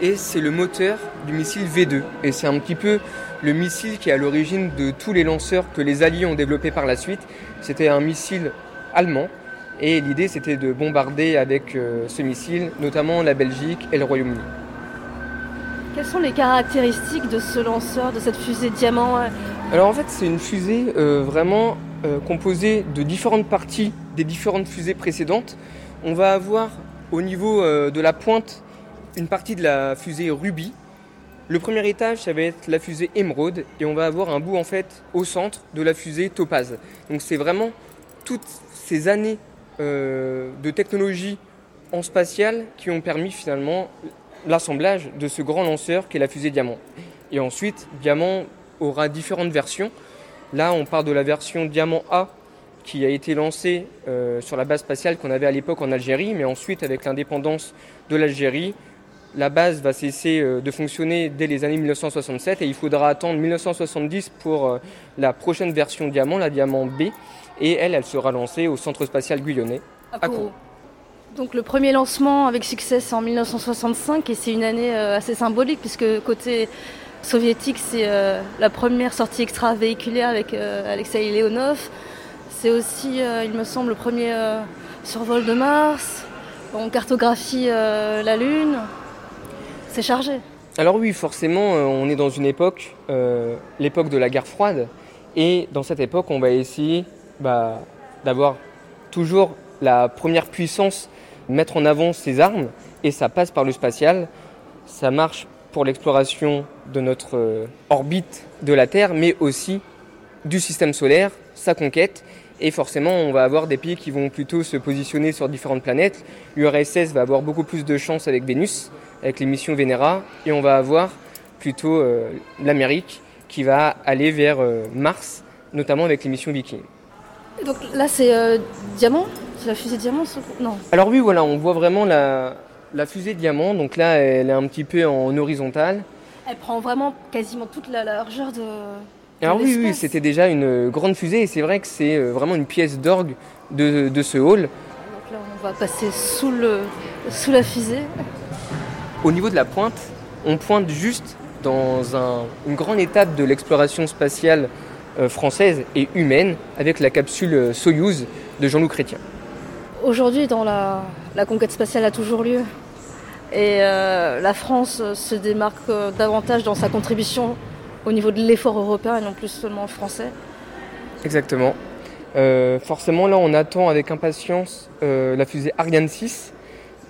et c'est le moteur du missile V2. Et c'est un petit peu le missile qui est à l'origine de tous les lanceurs que les Alliés ont développés par la suite. C'était un missile allemand. Et l'idée, c'était de bombarder avec euh, ce missile, notamment la Belgique et le Royaume-Uni. Quelles sont les caractéristiques de ce lanceur, de cette fusée Diamant Alors en fait, c'est une fusée euh, vraiment euh, composée de différentes parties des différentes fusées précédentes. On va avoir au niveau euh, de la pointe une partie de la fusée Ruby. Le premier étage, ça va être la fusée Emerald et on va avoir un bout en fait au centre de la fusée Topaz. Donc c'est vraiment toutes ces années euh, de technologie en spatial qui ont permis finalement l'assemblage de ce grand lanceur qui est la fusée Diamant. Et ensuite, Diamant aura différentes versions. Là, on part de la version Diamant A qui a été lancé euh, sur la base spatiale qu'on avait à l'époque en Algérie, mais ensuite avec l'indépendance de l'Algérie, la base va cesser euh, de fonctionner dès les années 1967 et il faudra attendre 1970 pour euh, la prochaine version Diamant, la Diamant B, et elle, elle sera lancée au Centre spatial guyonnais à Kourou. Donc le premier lancement avec succès c'est en 1965 et c'est une année assez symbolique puisque côté soviétique c'est la première sortie extravéhiculaire avec Alexei Leonov. C'est aussi, euh, il me semble, le premier euh, survol de Mars. On cartographie euh, la Lune. C'est chargé. Alors oui, forcément, on est dans une époque, l'époque de la guerre froide. Et dans cette époque, on va essayer bah, d'avoir toujours la première puissance, mettre en avant ses armes. Et ça passe par le spatial. Ça marche pour l'exploration de notre orbite de la Terre, mais aussi du système solaire, sa conquête. Et forcément, on va avoir des pays qui vont plutôt se positionner sur différentes planètes. L'URSS va avoir beaucoup plus de chance avec Vénus, avec les missions Venera, et on va avoir plutôt euh, l'Amérique qui va aller vers euh, Mars, notamment avec les missions Viking. Donc là, c'est euh, Diamant? C'est la fusée Diamant Non. Alors oui, voilà, on voit vraiment la, la fusée Diamant. Donc là, elle est un petit peu en horizontale. Elle prend vraiment quasiment toute la largeur de, alors oui, oui, c'était déjà une grande fusée et c'est vrai que c'est euh, vraiment une pièce d'orgue de, ce hall. Donc là, on va passer sous, le, sous la fusée. Au niveau de la pointe, on pointe juste dans une grande étape de l'exploration spatiale française et humaine avec la capsule Soyouz de Jean-Loup Chrétien. Aujourd'hui, dans la, conquête spatiale a toujours lieu. Et la France se démarque davantage dans sa contribution au niveau de l'effort européen et non plus seulement français. Exactement. forcément, là, on attend avec impatience la fusée Ariane 6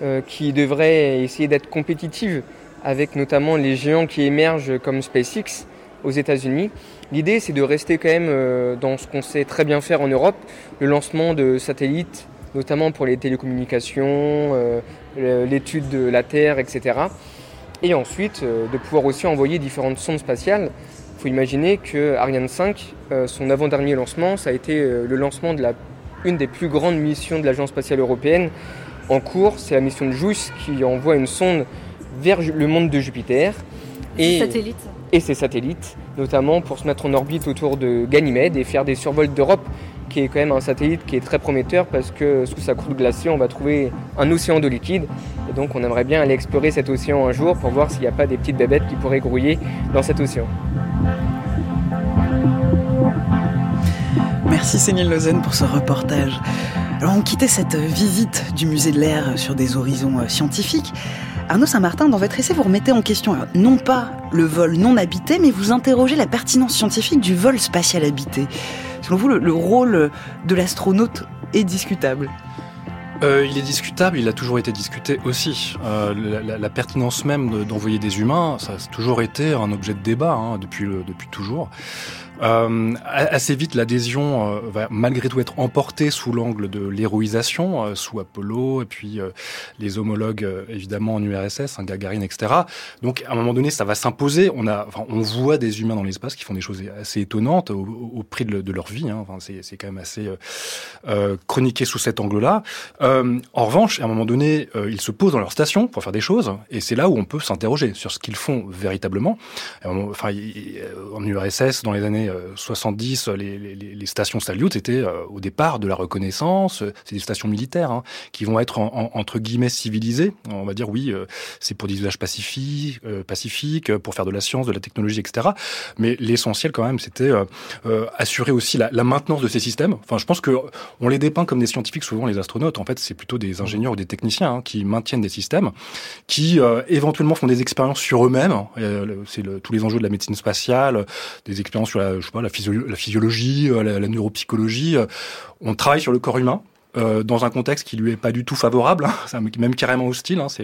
euh, qui devrait essayer d'être compétitive avec notamment les géants qui émergent comme SpaceX aux États-Unis. L'idée, c'est de rester quand même euh, dans ce qu'on sait très bien faire en Europe, le lancement de satellites, notamment pour les télécommunications, euh, l'étude de la Terre, etc. Et ensuite, de pouvoir aussi envoyer différentes sondes spatiales. Il faut imaginer que Ariane 5, son avant-dernier lancement, ça a été le lancement de la, une des plus grandes missions de l'Agence spatiale européenne, en cours, c'est la mission de JUICE qui envoie une sonde vers le monde de Jupiter. Et, satellites. et ses satellites, notamment pour se mettre en orbite autour de Ganymède et faire des survols d'Europe, qui est quand même un satellite qui est très prometteur parce que sous sa croûte glacée, on va trouver un océan de liquide. Et donc on aimerait bien aller explorer cet océan un jour pour voir s'il n'y a pas des petites bébêtes qui pourraient grouiller dans cet océan. Merci Céline Lausanne pour ce reportage. Alors on quittait cette visite du musée de l'air sur des horizons euh, scientifiques. Arnaud Saint-Martin, dans votre essai, vous remettez en question non pas le vol non habité, mais vous interrogez la pertinence scientifique du vol spatial habité. Selon vous, le, rôle de l'astronaute est discutable? Euh, il est discutable, il a toujours été discuté aussi. Euh, la, pertinence même d'envoyer des humains, ça a toujours été un objet de débat hein, depuis, depuis toujours. Euh, assez vite, l'adhésion euh, va malgré tout être emportée sous l'angle de l'héroïsation, euh, sous Apollo, et puis euh, les homologues évidemment en URSS, hein, Gagarine, etc. Donc à un moment donné, ça va s'imposer. On on voit des humains dans l'espace qui font des choses assez étonnantes au, prix de, leur vie. Hein. Enfin, c'est quand même assez chroniqué sous cet angle-là. en revanche, à un moment donné, ils se posent dans leur station pour faire des choses, et c'est là où on peut s'interroger sur ce qu'ils font véritablement. Enfin, en URSS, dans les années 70, les, les, stations Salyut étaient euh, au départ de la reconnaissance. C'est des stations militaires hein, qui vont être entre guillemets civilisées. On va dire oui, euh, c'est pour des usages pacifiques, euh, pacifiques, pour faire de la science, de la technologie, etc. Mais l'essentiel quand même, c'était assurer aussi la, la, maintenance de ces systèmes. Enfin, je pense que on les dépeint comme des scientifiques, souvent les astronautes. En fait, c'est plutôt des ingénieurs ou des techniciens hein, qui maintiennent des systèmes, qui éventuellement font des expériences sur eux-mêmes. c'est tous les enjeux de la médecine spatiale, des expériences sur la je sais pas, la, physiologie, euh, la, la neuropsychologie. Euh, on travaille sur le corps humain euh, dans un contexte qui lui est pas du tout favorable, hein, même carrément hostile, hein, c'est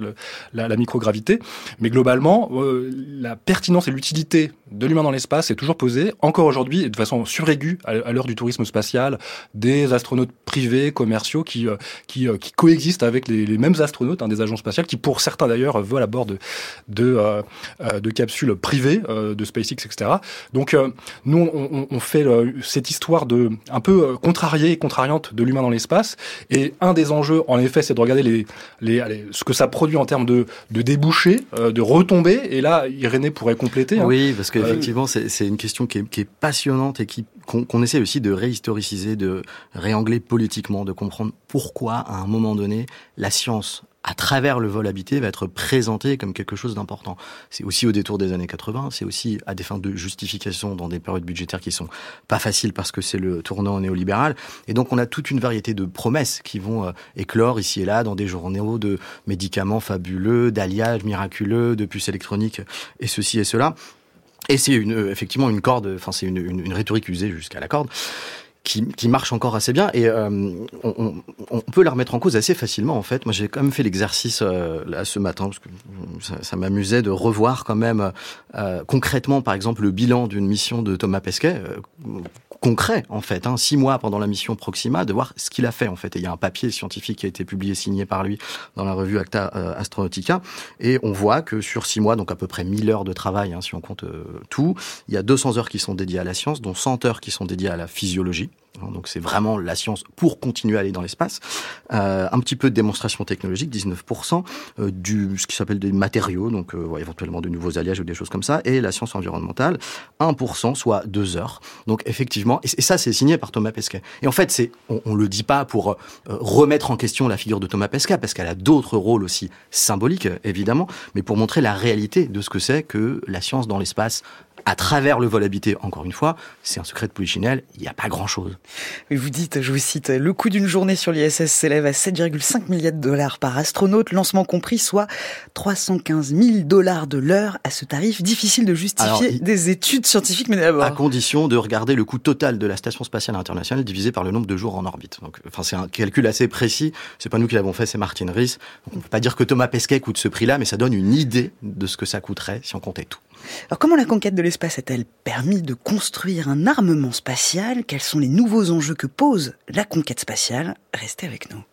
la, la, microgravité. Mais globalement, euh, la pertinence et l'utilité de l'humain dans l'espace est toujours posée, encore aujourd'hui, et de façon suraiguë, à, l'heure du tourisme spatial, des astronautes privés, commerciaux, qui, euh, qui, qui, coexistent avec les, les mêmes astronautes, hein, des agences spatiales, qui pour certains d'ailleurs volent à bord de, de, de capsules privées, de SpaceX, etc. Donc nous, on, on fait cette histoire de un peu contrariée et contrariante de l'humain dans l'espace, et un des enjeux, en effet, c'est de regarder les, les, ce que ça produit en termes de, de débouchés, euh, de retombées. Et là, Irénée pourrait compléter. Hein. Oui, parce qu'effectivement, euh, c'est une question qui est, qui est passionnante et qui qu'on essaie aussi de réhistoriciser, de réangler politiquement, de comprendre pourquoi, à un moment donné, la science à travers le vol habité, va être présenté comme quelque chose d'important. C'est aussi au détour des années 80, c'est aussi à des fins de justification dans des périodes budgétaires qui sont pas faciles parce que c'est le tournant néolibéral. Et donc on a toute une variété de promesses qui vont euh, éclore ici et là dans des journaux de médicaments fabuleux, d'alliages miraculeux, de puces électroniques et ceci et cela. Et c'est une, euh, effectivement une corde, enfin c'est une, une, une, rhétorique usée jusqu'à la corde qui, qui, marche encore assez bien et euh, on, on, peut la remettre en cause assez facilement en fait. Moi j'ai quand même fait l'exercice euh, là ce matin parce que ça, ça m'amusait de revoir quand même euh, concrètement par exemple le bilan d'une mission de Thomas Pesquet concret en fait, hein, six mois pendant la mission Proxima, de voir ce qu'il a fait en fait. Et il y a un papier scientifique qui a été publié signé par lui dans la revue Acta Astronautica et on voit que sur six mois, donc à peu près 1000 heures de travail hein, si on compte tout, il y a 200 heures qui sont dédiées à la science, dont 100 heures qui sont dédiées à la physiologie donc c'est vraiment la science pour continuer à aller dans l'espace. Euh, un petit peu de démonstration technologique, 19%, euh, du ce qui s'appelle des matériaux, donc euh, éventuellement de nouveaux alliages ou des choses comme ça, et la science environnementale, 1%, soit 2 heures. Donc effectivement, et, ça c'est signé par Thomas Pesquet. Et en fait, c'est on, on le dit pas pour remettre en question la figure de Thomas Pesquet, parce qu'elle a d'autres rôles aussi symboliques, évidemment, mais pour montrer la réalité de ce que c'est que la science dans l'espace à travers le vol habité, encore une fois, c'est un secret de Polichinelle, il n'y a pas grand-chose. Vous dites, je vous cite, le coût d'une journée sur l'ISS s'élève à 7,5 milliards de dollars par astronaute, lancement compris, soit 315 000 dollars de l'heure. À ce tarif, difficile de justifier des études scientifiques mais d'abord. À condition de regarder le coût total de la Station spatiale internationale divisé par le nombre de jours en orbite. Donc, enfin, c'est un calcul assez précis. C'est pas nous qui l'avons fait, c'est Martin Rees. on peut pas dire que Thomas Pesquet coûte ce prix-là, mais ça donne une idée de ce que ça coûterait si on comptait tout. Alors comment la conquête de l'espace a-t-elle permis de construire un armement spatial? Quels sont les nouveaux enjeux que pose la conquête spatiale? Restez avec nous.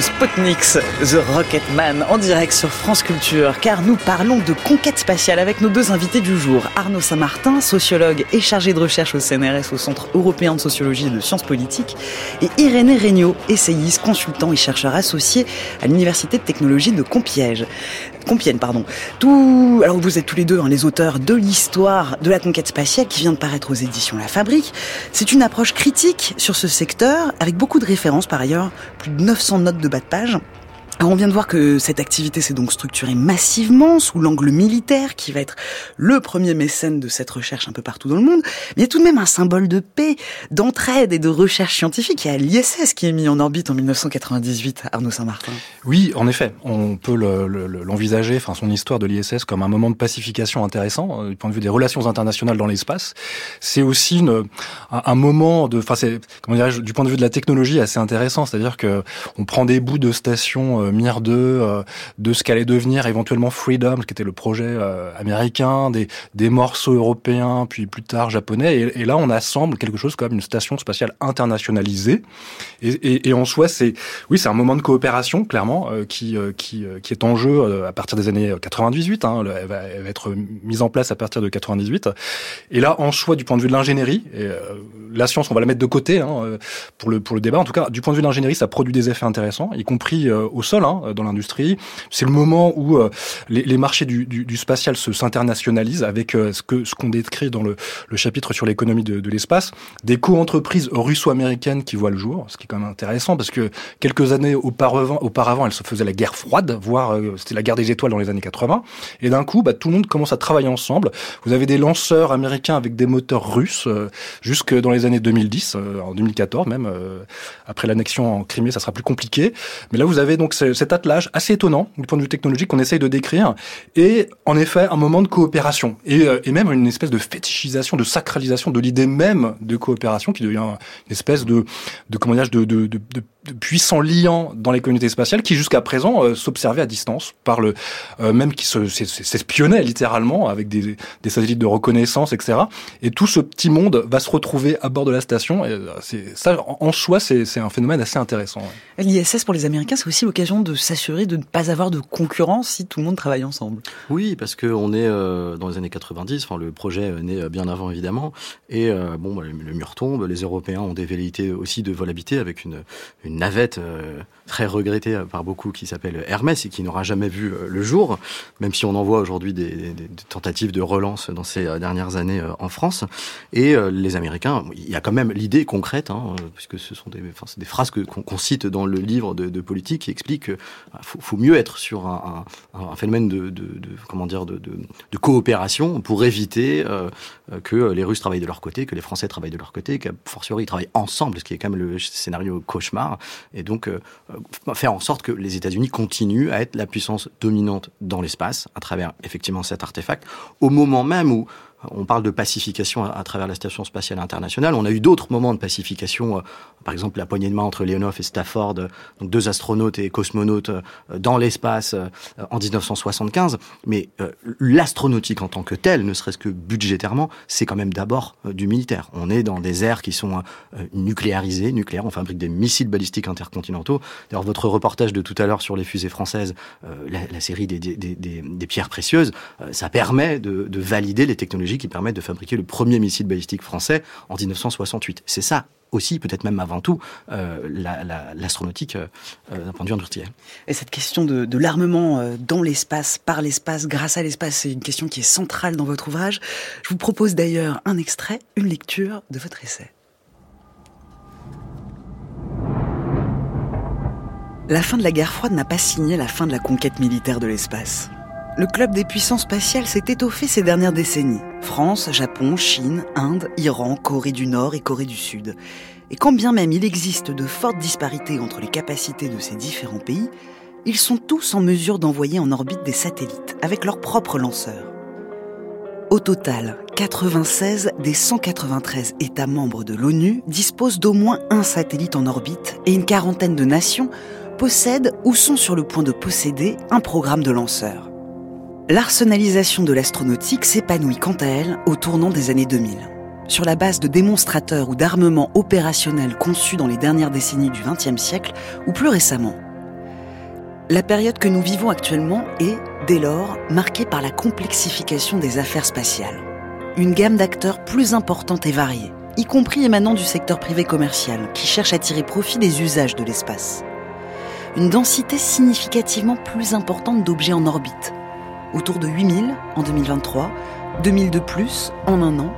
Sputniks, The Rocketman, en direct sur France Culture, car nous parlons de conquête spatiale avec nos deux invités du jour. Arnaud Saint-Martin, sociologue et chargé de recherche au CNRS, au Centre européen de sociologie et de sciences politiques, et Irénée Regnault, essayiste, consultant et chercheur associé à l'Université de technologie de Compiègne. Compiègne, pardon. Alors vous êtes tous les deux hein, les auteurs de l'histoire de la conquête spatiale qui vient de paraître aux éditions La Fabrique. C'est une approche critique sur ce secteur, avec beaucoup de références par ailleurs, plus de 900 notes de bas de page. Alors on vient de voir que cette activité s'est donc structurée massivement sous l'angle militaire qui va être le premier mécène de cette recherche un peu partout dans le monde. Mais il y a tout de même un symbole de paix, d'entraide et de recherche scientifique. Il y a l'ISS qui est mis en orbite en 1998, Arnaud Saint-Martin. Oui, en effet, on peut l'envisager, enfin son histoire de l'ISS comme un moment de pacification intéressant euh, du point de vue des relations internationales dans l'espace. C'est aussi un, moment de, enfin c'est comment dirais-je, du point de vue de la technologie assez intéressant, c'est-à-dire que on prend des bouts de stations euh, Mir 2, euh, de ce qu'allait devenir éventuellement Freedom, qui était le projet euh, américain, des, des morceaux européens, puis plus tard japonais. Et, là, on assemble quelque chose comme une station spatiale internationalisée. Et, en soi, c'est oui, c'est un moment de coopération clairement qui qui qui est en jeu à partir des années 98. Hein, elle, va, elle, va, être mise en place à partir de 98. Et là, en soi, du point de vue de l'ingénierie, la science, on va la mettre de côté hein, pour le pour le débat. En tout cas, du point de vue de l'ingénierie, ça produit des effets intéressants, y compris au sol. Hein, dans l'industrie. C'est le moment où euh, les, les, marchés du, du, du spatial se s'internationalisent avec euh, ce que ce qu'on décrit dans le, le, chapitre sur l'économie de, de l'espace, des co-entreprises russo-américaines qui voient le jour, ce qui est quand même intéressant parce que quelques années auparavant, auparavant, elle se faisait la guerre froide, voire euh, c'était la guerre des étoiles dans les années 80. Et d'un coup, bah, tout le monde commence à travailler ensemble. Vous avez des lanceurs américains avec des moteurs russes jusque dans les années 2010, en 2014 même. après l'annexion en Crimée, ça sera plus compliqué. Mais là, vous avez donc cet attelage assez étonnant du point de vue technologique qu'on essaye de décrire, et en effet un moment de coopération, et, euh, et même une espèce de fétichisation, de sacralisation de l'idée même de coopération qui devient une espèce de, de comment de, puissants liants dans les communautés spatiales qui jusqu'à présent euh, s'observaient à distance par le euh, même qui s'espionnaient littéralement avec des, des, satellites de reconnaissance, etc. Et tout ce petit monde va se retrouver à bord de la station. Et c'est ça en soi, c'est un phénomène assez intéressant. L'ISS pour les Américains, c'est aussi l'occasion de s'assurer de ne pas avoir de concurrence si tout le monde travaille ensemble. Oui, parce qu'on est dans les années 90. Enfin, le projet est né bien avant évidemment. Et bon, bah, le, mur tombe. Les Européens ont des velléités aussi de volabilité avec une, une navette euh, très regrettée par beaucoup qui s'appelle Hermès et qui n'aura jamais vu euh, le jour, même si on en voit aujourd'hui des, tentatives de relance dans ces euh, dernières années en France. Et les Américains, il y a quand même l'idée concrète, hein, puisque ce sont des, enfin, des phrases qu'on cite dans le livre de, politique qui expliquent qu'il faut, mieux être sur un, phénomène de, comment dire de, coopération pour éviter que les Russes travaillent de leur côté, que les Français travaillent de leur côté, qu'à fortiori ils travaillent ensemble, ce qui est quand même le scénario cauchemar et donc euh, euh, faire en sorte que les États-Unis continuent à être la puissance dominante dans l'espace à travers effectivement cet artefact, au moment même où on parle de pacification à, travers la Station spatiale internationale. On a eu d'autres moments de pacification, euh, par exemple la poignée de main entre Leonov et Stafford, donc deux astronautes et cosmonautes dans l'espace en 1975. Mais l'astronautique en tant que telle, ne serait-ce que budgétairement, c'est quand même d'abord du militaire. On est dans des aires qui sont nucléarisées, nucléaires. On fabrique des missiles balistiques intercontinentaux. D'ailleurs, votre reportage de tout à l'heure sur les fusées françaises, euh, la, série des, pierres précieuses, euh, ça permet de, valider les technologies qui permettent de fabriquer le premier missile balistique français en 1968. C'est ça aussi, peut-être même avant tout, euh, l'astronautique la, euh, d'un point de vue industriel. Et cette question de l'armement dans l'espace, par l'espace, grâce à l'espace, c'est une question qui est centrale dans votre ouvrage. Je vous propose d'ailleurs un extrait, une lecture de votre essai. La fin de la guerre froide n'a pas signé la fin de la conquête militaire de l'espace. Le club des puissances spatiales s'est étoffé ces dernières décennies. France, Japon, Chine, Inde, Iran, Corée du Nord et Corée du Sud. Et quand bien même il existe de fortes disparités entre les capacités de ces différents pays, ils sont tous en mesure d'envoyer en orbite des satellites avec leurs propres lanceurs. Au total, 96 des 193 États membres de l'ONU disposent d'au moins un satellite en orbite et une quarantaine de nations possèdent ou sont sur le point de posséder un programme de lanceur. L'arsenalisation de l'astronautique s'épanouit quant à elle au tournant des années 2000. Sur la base de démonstrateurs ou d'armements opérationnels conçus dans les dernières décennies du XXe siècle ou plus récemment. La période que nous vivons actuellement est, dès lors, marquée par la complexification des affaires spatiales. Une gamme d'acteurs plus importante et variée, y compris émanant du secteur privé commercial, qui cherche à tirer profit des usages de l'espace une densité significativement plus importante d'objets en orbite, autour de 8000 en 2023, 2000 de plus en un an,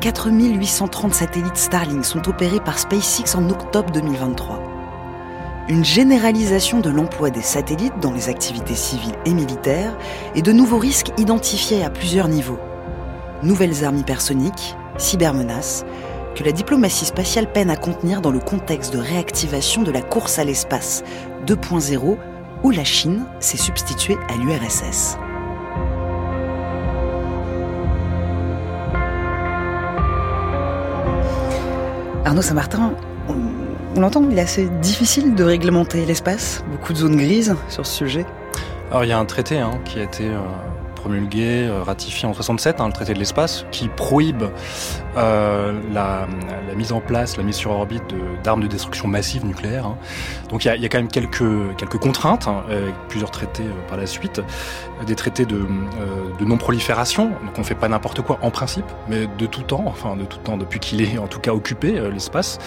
4830 satellites Starlink sont opérés par SpaceX en octobre 2023. Une généralisation de l'emploi des satellites dans les activités civiles et militaires et de nouveaux risques identifiés à plusieurs niveaux. Nouvelles armes hypersoniques, cybermenaces, que la diplomatie spatiale peine à contenir dans le contexte de réactivation de la course à l'espace 2.0 où la Chine s'est substituée à l'URSS. Arnaud Saint-Martin, on, l'entend, il est assez difficile de réglementer l'espace, beaucoup de zones grises sur ce sujet. Alors il y a un traité hein, qui a été euh, promulgué, euh, ratifié en 67, hein, le traité de l'espace, qui prohibe euh, la, mise en place, la mise sur orbite d'armes de, destruction massive nucléaire. Hein. Donc il y a, y a, quand même quelques, quelques contraintes, hein, avec plusieurs traités euh, par la suite, des traités de, de non-prolifération, donc on fait pas n'importe quoi en principe, mais de tout temps, enfin de tout temps, depuis qu'il est en tout cas occupé, l'espace,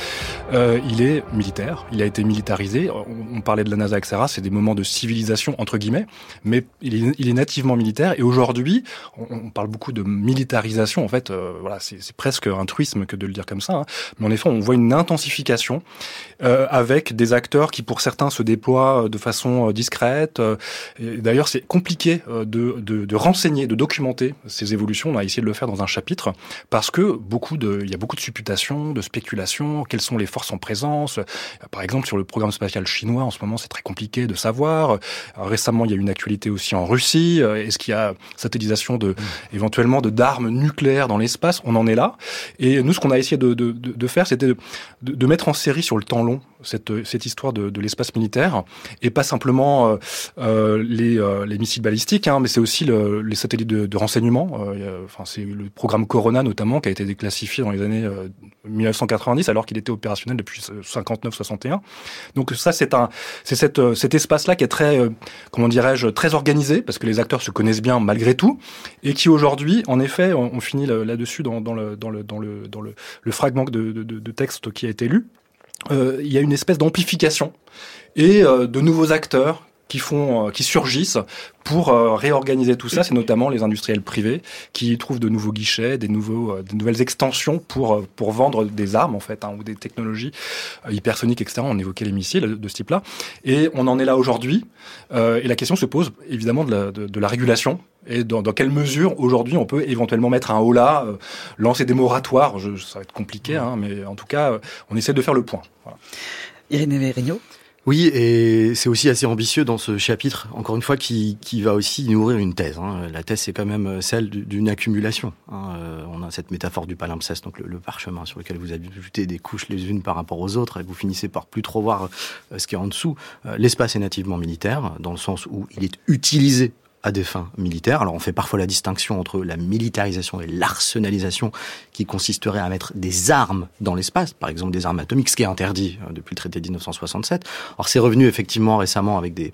il est militaire, il a été militarisé. On, on parlait de la NASA, etc. C'est des moments de civilisation entre guillemets, mais il est, il est nativement militaire et aujourd'hui, on, parle beaucoup de militarisation. En fait, euh, voilà, c'est presque un truisme que de le dire comme ça. Hein. Mais en effet, on voit une intensification euh, avec des acteurs qui, pour certains, se déploient de façon euh, discrète. D'ailleurs, c'est compliqué de, de, de, renseigner, de documenter ces évolutions. On a essayé de le faire dans un chapitre parce que beaucoup de, il y a beaucoup de supputations, de spéculations. Quelles sont les forces en présence Par exemple, sur le programme spatial chinois, en ce moment, c'est très compliqué de savoir. récemment, il y a une actualité aussi en Russie. Est-ce qu'il y a satellisation de, éventuellement, de d'armes nucléaires dans l'espace. On en est là. Et nous, ce qu'on a essayé de, de, de faire, c'était de, de, mettre en série sur le temps long cette, cette histoire de, l'espace militaire et pas simplement euh, euh les, euh, les, missiles balistiques, hein, mais c'est aussi le, les satellites de, renseignement. C'est le programme Corona notamment qui a été déclassifié dans les années 1990 alors qu'il était opérationnel depuis 59-61. Donc ça, c'est un, c'est cet espace-là qui est très, comment dirais-je, très organisé parce que les acteurs se connaissent bien malgré tout et qui aujourd'hui, en effet, on, finit là-dessus dans, le, fragment de texte qui a été lu, euh, il y a une espèce d'amplification et euh, de nouveaux acteurs qui font, euh, qui surgissent pour réorganiser tout ça. C'est notamment les industriels privés qui trouvent de nouveaux guichets, des nouveaux, des nouvelles extensions pour pour vendre des armes en fait hein, ou des technologies hypersoniques, etc. On évoquait les missiles de ce type-là, et on en est là aujourd'hui. et la question se pose évidemment de la, de, de la régulation et dans, dans, quelle mesure aujourd'hui on peut éventuellement mettre un haut là, euh, lancer des moratoires, je, ça va être compliqué, hein, mais en tout cas, euh, on essaie de faire le point. Voilà. Irénée Verigno oui, et c'est aussi assez ambitieux dans ce chapitre, encore une fois, qui, qui va aussi nourrir une thèse. Hein. La thèse, c'est quand même celle d'une accumulation. Hein. Euh, on a cette métaphore du palimpseste, donc le, le, parchemin sur lequel vous ajoutez des couches les unes par rapport aux autres, et vous finissez par plus trop voir ce qui est en dessous. L'espace est nativement militaire, dans le sens où il est utilisé à des fins militaires. Alors on fait parfois la distinction entre la militarisation et l'arsenalisation qui consisterait à mettre des armes dans l'espace, par exemple des armes atomiques, ce qui est interdit euh, depuis le traité de 1967. Alors c'est revenu effectivement récemment avec des,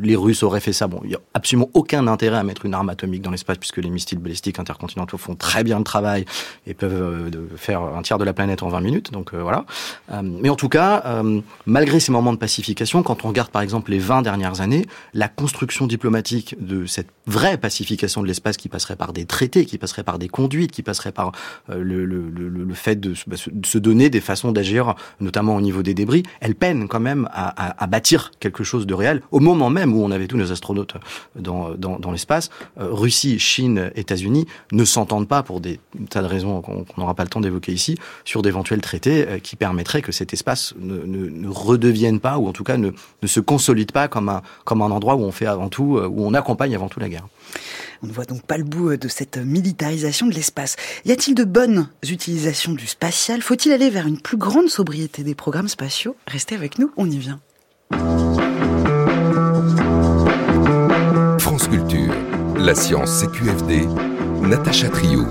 les Russes auraient fait ça. Bon, il n'y a absolument aucun intérêt à mettre une arme atomique dans l'espace puisque les missiles balistiques intercontinentaux font très bien le travail et peuvent euh, faire un tiers de la planète en 20 minutes. Donc euh, voilà. Euh, mais en tout cas, malgré ces moments de pacification, quand on regarde par exemple les 20 dernières années, la construction diplomatique de cette vraie pacification de l'espace qui passerait par des traités, qui passerait par des conduites, qui passerait par le, fait de, bah, de, se donner des façons d'agir, notamment au niveau des débris, elle peine quand même à, à, bâtir quelque chose de réel au moment même où on avait tous nos astronautes dans, dans, dans l'espace, euh, Russie, Chine, États-Unis ne s'entendent pas pour des tas de raisons qu'on n'aura pas le temps d'évoquer ici sur d'éventuels traités euh, qui permettraient que cet espace ne, ne, ne, redevienne pas ou en tout cas ne, ne se consolide pas comme un, comme un endroit où on fait avant tout, euh, où on accompagne avant tout la guerre. On ne voit donc pas le bout de cette militarisation de l'espace. Y a-t-il de bonnes utilisations du spatial? Faut-il aller vers une plus grande sobriété des programmes spatiaux? Restez avec nous, on y vient. France Culture, la science CQFD, Natacha Trio.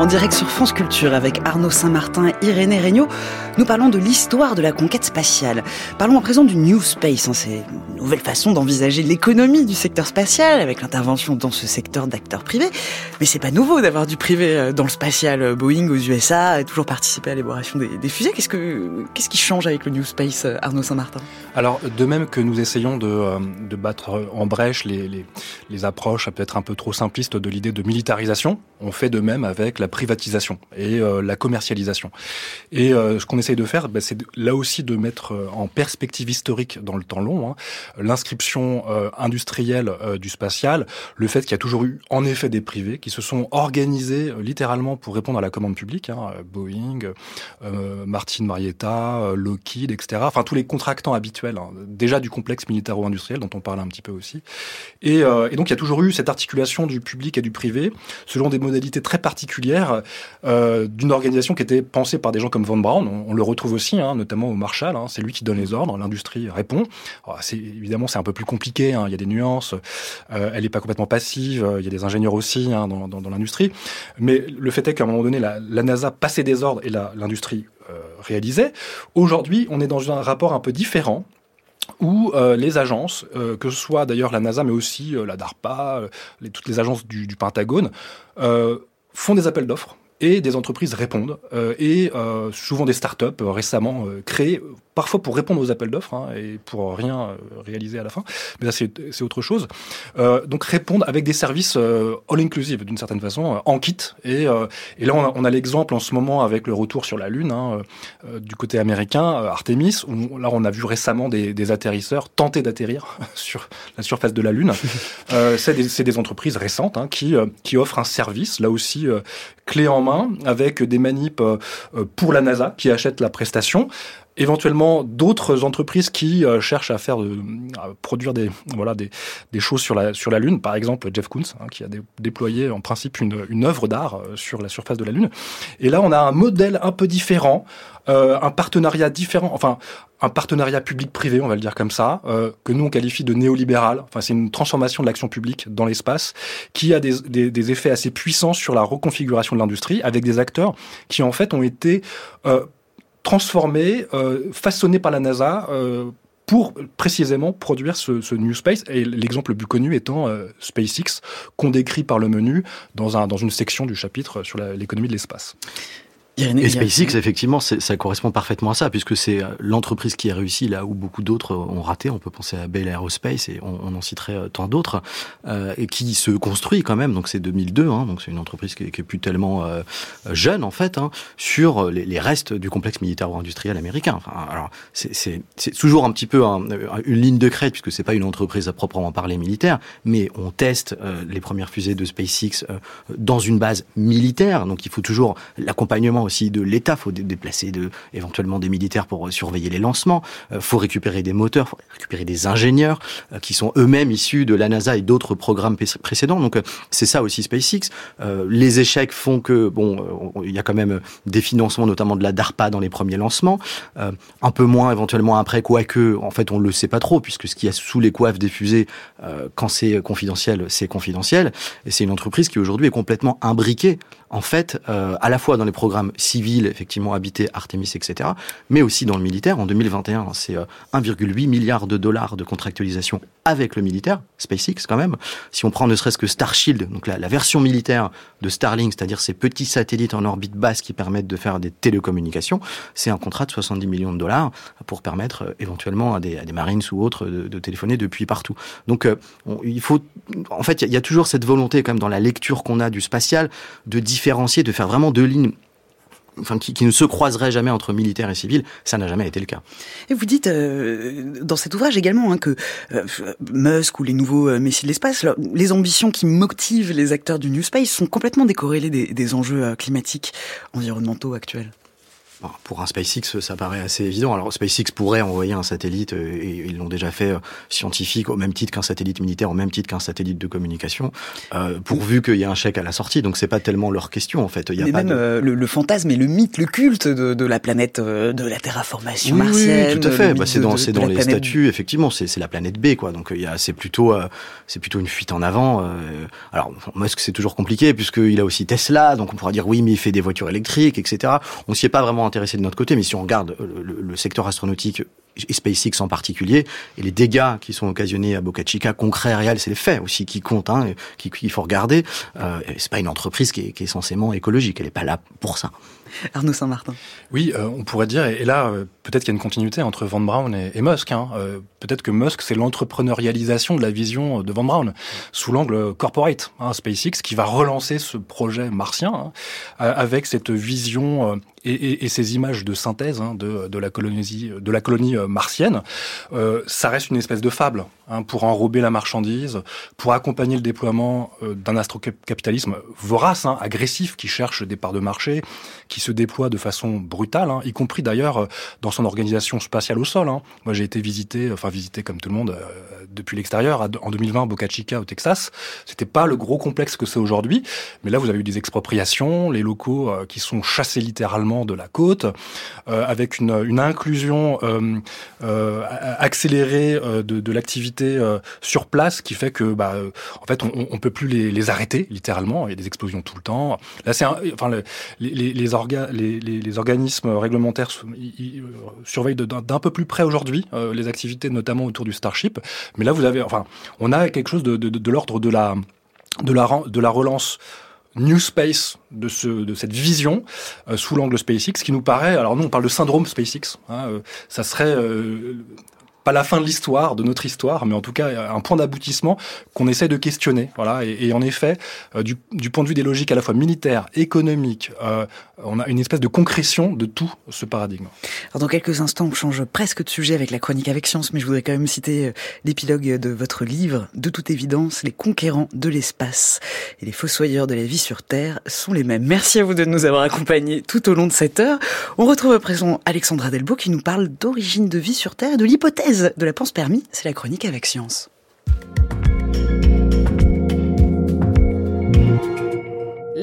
En direct sur France Culture avec Arnaud Saint-Martin et Irénée Regnault, nous parlons de l'histoire de la conquête spatiale. Parlons à présent du New Space. Hein, c'est nouvelle façon d'envisager l'économie du secteur spatial avec l'intervention dans ce secteur d'acteurs privés. Mais c'est pas nouveau d'avoir du privé euh, dans le spatial. Boeing aux USA a toujours participé à l'élaboration des, des, fusées. Qu'est-ce que qu'est-ce qui change avec le New Space, euh, Arnaud Saint-Martin? Alors, de même que nous essayons de, euh, de battre en brèche les, les, les approches peut-être un peu trop simplistes de l'idée de militarisation, on fait de même avec la privatisation et euh, la commercialisation. Et euh, ce qu'on essaye de faire, bah, c'est là aussi de mettre euh, en perspective historique dans le temps long hein, l'inscription euh, industrielle euh, du spatial, le fait qu'il y a toujours eu en effet des privés qui se sont organisés littéralement pour répondre à la commande publique, hein, Boeing, Martin Marietta, Lockheed, etc. Enfin tous les contractants habituels, hein, déjà du complexe militaro-industriel dont on parle un petit peu aussi. Et, et donc il y a toujours eu cette articulation du public et du privé selon des modalités très particulières euh, d'une organisation qui était pensée par des gens comme Von Braun. On, le retrouve aussi, hein, notamment au Marshall. Hein, c'est lui qui donne les ordres, l'industrie répond. Évidemment c'est un peu plus compliqué. Hein, il y a des nuances. Euh, elle n'est pas complètement passive. Il y a des ingénieurs aussi hein, dans, l'industrie. Mais le fait est qu'à un moment donné, la, NASA passait des ordres et l'industrie euh, réalisait. Aujourd'hui, on est dans un rapport un peu différent où euh, les agences, que ce soit d'ailleurs la NASA, mais aussi la DARPA, toutes les agences du, Pentagone, font des appels d'offres et des entreprises répondent et souvent des startups récemment créées parfois pour répondre aux appels d'offres hein, et pour rien réaliser à la fin mais là c'est autre chose. Donc répondre avec des services all inclusive d'une certaine façon en kit. Et, et là on a, on a l'exemple en ce moment avec le retour sur la lune hein, du côté américain Artemis où là on a vu récemment des, des atterrisseurs tenter d'atterrir [LAUGHS] sur la surface de la lune. [LAUGHS] C'est des, des, entreprises récentes hein, qui, qui offrent un service là aussi clé en main avec des manips euh, pour la NASA qui achète la prestation éventuellement d'autres entreprises qui euh, cherchent à faire à produire des voilà des, des choses sur la sur la lune par exemple Jeff Koons hein, qui a déployé en principe une, une œuvre d'art euh, sur la surface de la lune et là on a un modèle un peu différent euh, un partenariat différent enfin un partenariat public-privé, on va le dire comme ça, euh, que nous on qualifie de néolibéral. Enfin, c'est une transformation de l'action publique dans l'espace qui a des, des, des, effets assez puissants sur la reconfiguration de l'industrie, avec des acteurs qui en fait ont été euh, transformé, euh, façonné par la NASA euh, pour précisément produire ce, New Space. Et l'exemple le plus connu étant euh, SpaceX, qu'on décrit par le menu dans, un, dans une section du chapitre sur l'économie de l'espace. Et SpaceX, effectivement, ça correspond parfaitement à ça, puisque c'est euh, l'entreprise qui a réussi là où beaucoup d'autres ont raté. On peut penser à Bell Aerospace et on, on en citerait euh, tant d'autres, euh, et qui se construit quand même. Donc c'est 2002, hein, donc c'est une entreprise qui, qui est plus tellement euh, jeune en fait, hein, sur les, les, restes du complexe militaire-industriel américain. Enfin, alors c'est toujours un petit peu un, une ligne de crête, puisque c'est pas une entreprise à proprement parler militaire, mais on teste euh, les premières fusées de SpaceX dans une base militaire, donc il faut toujours l'accompagnement aussi de l'État. Faut déplacer éventuellement des militaires pour euh, surveiller les lancements. Euh, faut récupérer des moteurs, faut récupérer des ingénieurs euh, qui sont eux-mêmes issus de la NASA et d'autres programmes précédents. Donc euh, c'est ça aussi SpaceX. Les échecs font que bon, il y a quand même des financements, notamment de la DARPA dans les premiers lancements. un peu moins éventuellement après, quoique en fait on le sait pas trop puisque ce qu'il y a sous les coiffes des fusées, quand c'est confidentiel, c'est confidentiel. Et c'est une entreprise qui aujourd'hui est complètement imbriquée en fait, à la fois dans les programmes civils, effectivement, habités, Artemis, etc., mais aussi dans le militaire. En 2021, c'est 1,8 euh, milliard de dollars de contractualisation avec le militaire, SpaceX quand même. Si on prend ne serait-ce que Starshield, donc la, version militaire de Starlink, c'est-à-dire ces petits satellites en orbite basse qui permettent de faire des télécommunications, c'est un contrat de 70 millions de dollars pour permettre euh, éventuellement à des, Marines ou autres de, téléphoner depuis partout. Donc, euh, il faut, en fait, il y, y, a toujours cette volonté quand même dans la lecture qu'on a du spatial de différencier, de faire vraiment deux lignes enfin, qui, ne se croiserait jamais entre militaires et civils, ça n'a jamais été le cas. Et vous dites euh, dans cet ouvrage également hein, que euh, Musk ou les nouveaux euh, messieurs de l'espace, les ambitions qui motivent les acteurs du New Space sont complètement décorrélées des, enjeux climatiques environnementaux actuels. Pour un SpaceX, ça paraît assez évident. Alors SpaceX pourrait envoyer un satellite, euh, et ils l'ont déjà fait, euh, scientifique, au même titre qu'un satellite militaire, au même titre qu'un satellite de communication, euh, pourvu qu'il y ait un chèque à la sortie. Donc c'est pas tellement leur question en fait. Il y a Mais pas même de... euh, le, le, fantasme et le mythe, le culte de, de la planète, euh, de la terraformation oui, martienne. Oui, tout à fait. Bah, c'est dans, de, dans les statuts, effectivement. C'est la planète B, quoi. Donc il c'est plutôt, c'est plutôt une fuite en avant. alors Musk, c'est toujours compliqué puisqu'il a aussi Tesla, donc on pourra dire oui, mais il fait des voitures électriques, etc. On s'y est pas vraiment de notre côté, mais si on regarde le, le secteur astronautique et SpaceX en particulier, et les dégâts qui sont occasionnés à Boca Chica, concrets, réels, c'est les faits aussi qui comptent, hein, qu'il faut regarder. Euh, c'est pas une entreprise qui est, qui est censément écologique, elle n'est pas là pour ça. Arnaud Saint-Martin. Oui, euh, on pourrait dire, et là, euh, peut-être qu'il y a une continuité entre Van Braun et, et Musk. Hein. Euh, peut-être que Musk, c'est l'entrepreneurialisation de la vision de Van Braun, sous l'angle corporate, hein, SpaceX, qui va relancer ce projet martien, hein, avec cette vision et, et, et, ces images de synthèse hein, de, de, la colonie, de la colonie martienne. ça reste une espèce de fable hein, pour enrober la marchandise, pour accompagner le déploiement d'un astrocapitalisme vorace, hein, agressif, qui cherche des parts de marché, qui se déploie de façon brutale, hein, y compris d'ailleurs dans son organisation spatiale au sol. Hein. Moi, j'ai été visité, enfin visité comme tout le monde, euh, depuis l'extérieur en 2020 Boca Chica au Texas. C'était pas le gros complexe que c'est aujourd'hui, mais là, vous avez eu des expropriations, les locaux euh, qui sont chassés littéralement de la côte, euh, avec une, une inclusion euh, euh, accélérée de, de l'activité sur place, qui fait que, bah, en fait, on, on peut plus les, les, arrêter littéralement. Il y a des explosions tout le temps. Là, c'est, enfin, le, les, les, orga les, les, organismes réglementaires ils, ils surveillent d'un peu plus près aujourd'hui les activités, notamment autour du Starship. Là, vous avez, enfin, on a quelque chose de l'ordre de la, de la, de la relance New Space de, ce, de cette vision euh, sous l'angle SpaceX qui nous paraît, alors nous on parle de syndrome SpaceX, hein, euh, ça serait euh, pas la fin de l'histoire, de notre histoire, mais en tout cas un point d'aboutissement qu'on essaie de questionner. Voilà. Et, en effet, euh, du, point de vue des logiques à la fois militaires, économiques, euh, on a une espèce de concrétion de tout ce paradigme. Alors dans quelques instants, on change presque de sujet avec la chronique avec science, mais je voudrais quand même citer euh, l'épilogue de votre livre. De toute évidence, les conquérants de l'espace et les fossoyeurs de la vie sur Terre sont les mêmes. Merci à vous de nous avoir accompagnés tout au long de cette heure. On retrouve à présent Alexandra Delbo qui nous parle d'origine de vie sur Terre, de l'hypothèse de la pense permis, c'est la chronique avec science.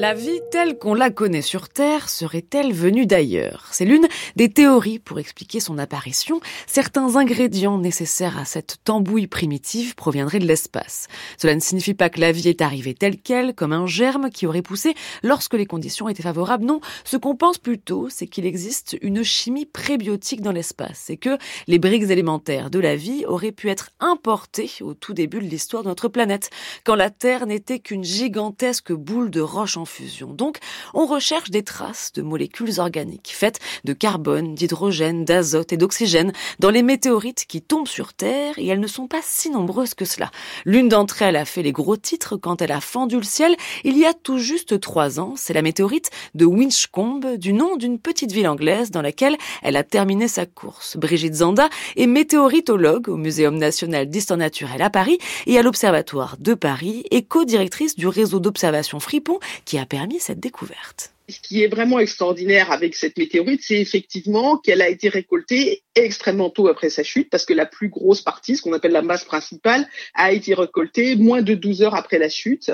La vie telle qu'on la connaît sur Terre serait-elle venue d'ailleurs? C'est l'une des théories pour expliquer son apparition. Certains ingrédients nécessaires à cette tambouille primitive proviendraient de l'espace. Cela ne signifie pas que la vie est arrivée telle qu'elle, comme un germe qui aurait poussé lorsque les conditions étaient favorables. Non, ce qu'on pense plutôt, c'est qu'il existe une chimie prébiotique dans l'espace et que les briques élémentaires de la vie auraient pu être importées au tout début de l'histoire de notre planète, quand la Terre n'était qu'une gigantesque boule de roche en Donc, on recherche des traces de molécules organiques faites de carbone, d'hydrogène, d'azote et d'oxygène dans les météorites qui tombent sur Terre et elles ne sont pas si nombreuses que cela. L'une d'entre elles a fait les gros titres quand elle a fendu le ciel il y a tout juste trois ans. C'est la météorite de Winchcombe, du nom d'une petite ville anglaise dans laquelle elle a terminé sa course. Brigitte Zanda est météoritologue au Muséum national d'histoire naturelle à Paris et à l'Observatoire de Paris et co-directrice du réseau d'observation Fripon qui permis cette découverte. Ce qui est vraiment extraordinaire avec cette météorite, c'est effectivement qu'elle a été récoltée extrêmement tôt après sa chute, parce que la plus grosse partie, ce qu'on appelle la masse principale, a été récoltée moins de 12 heures après la chute.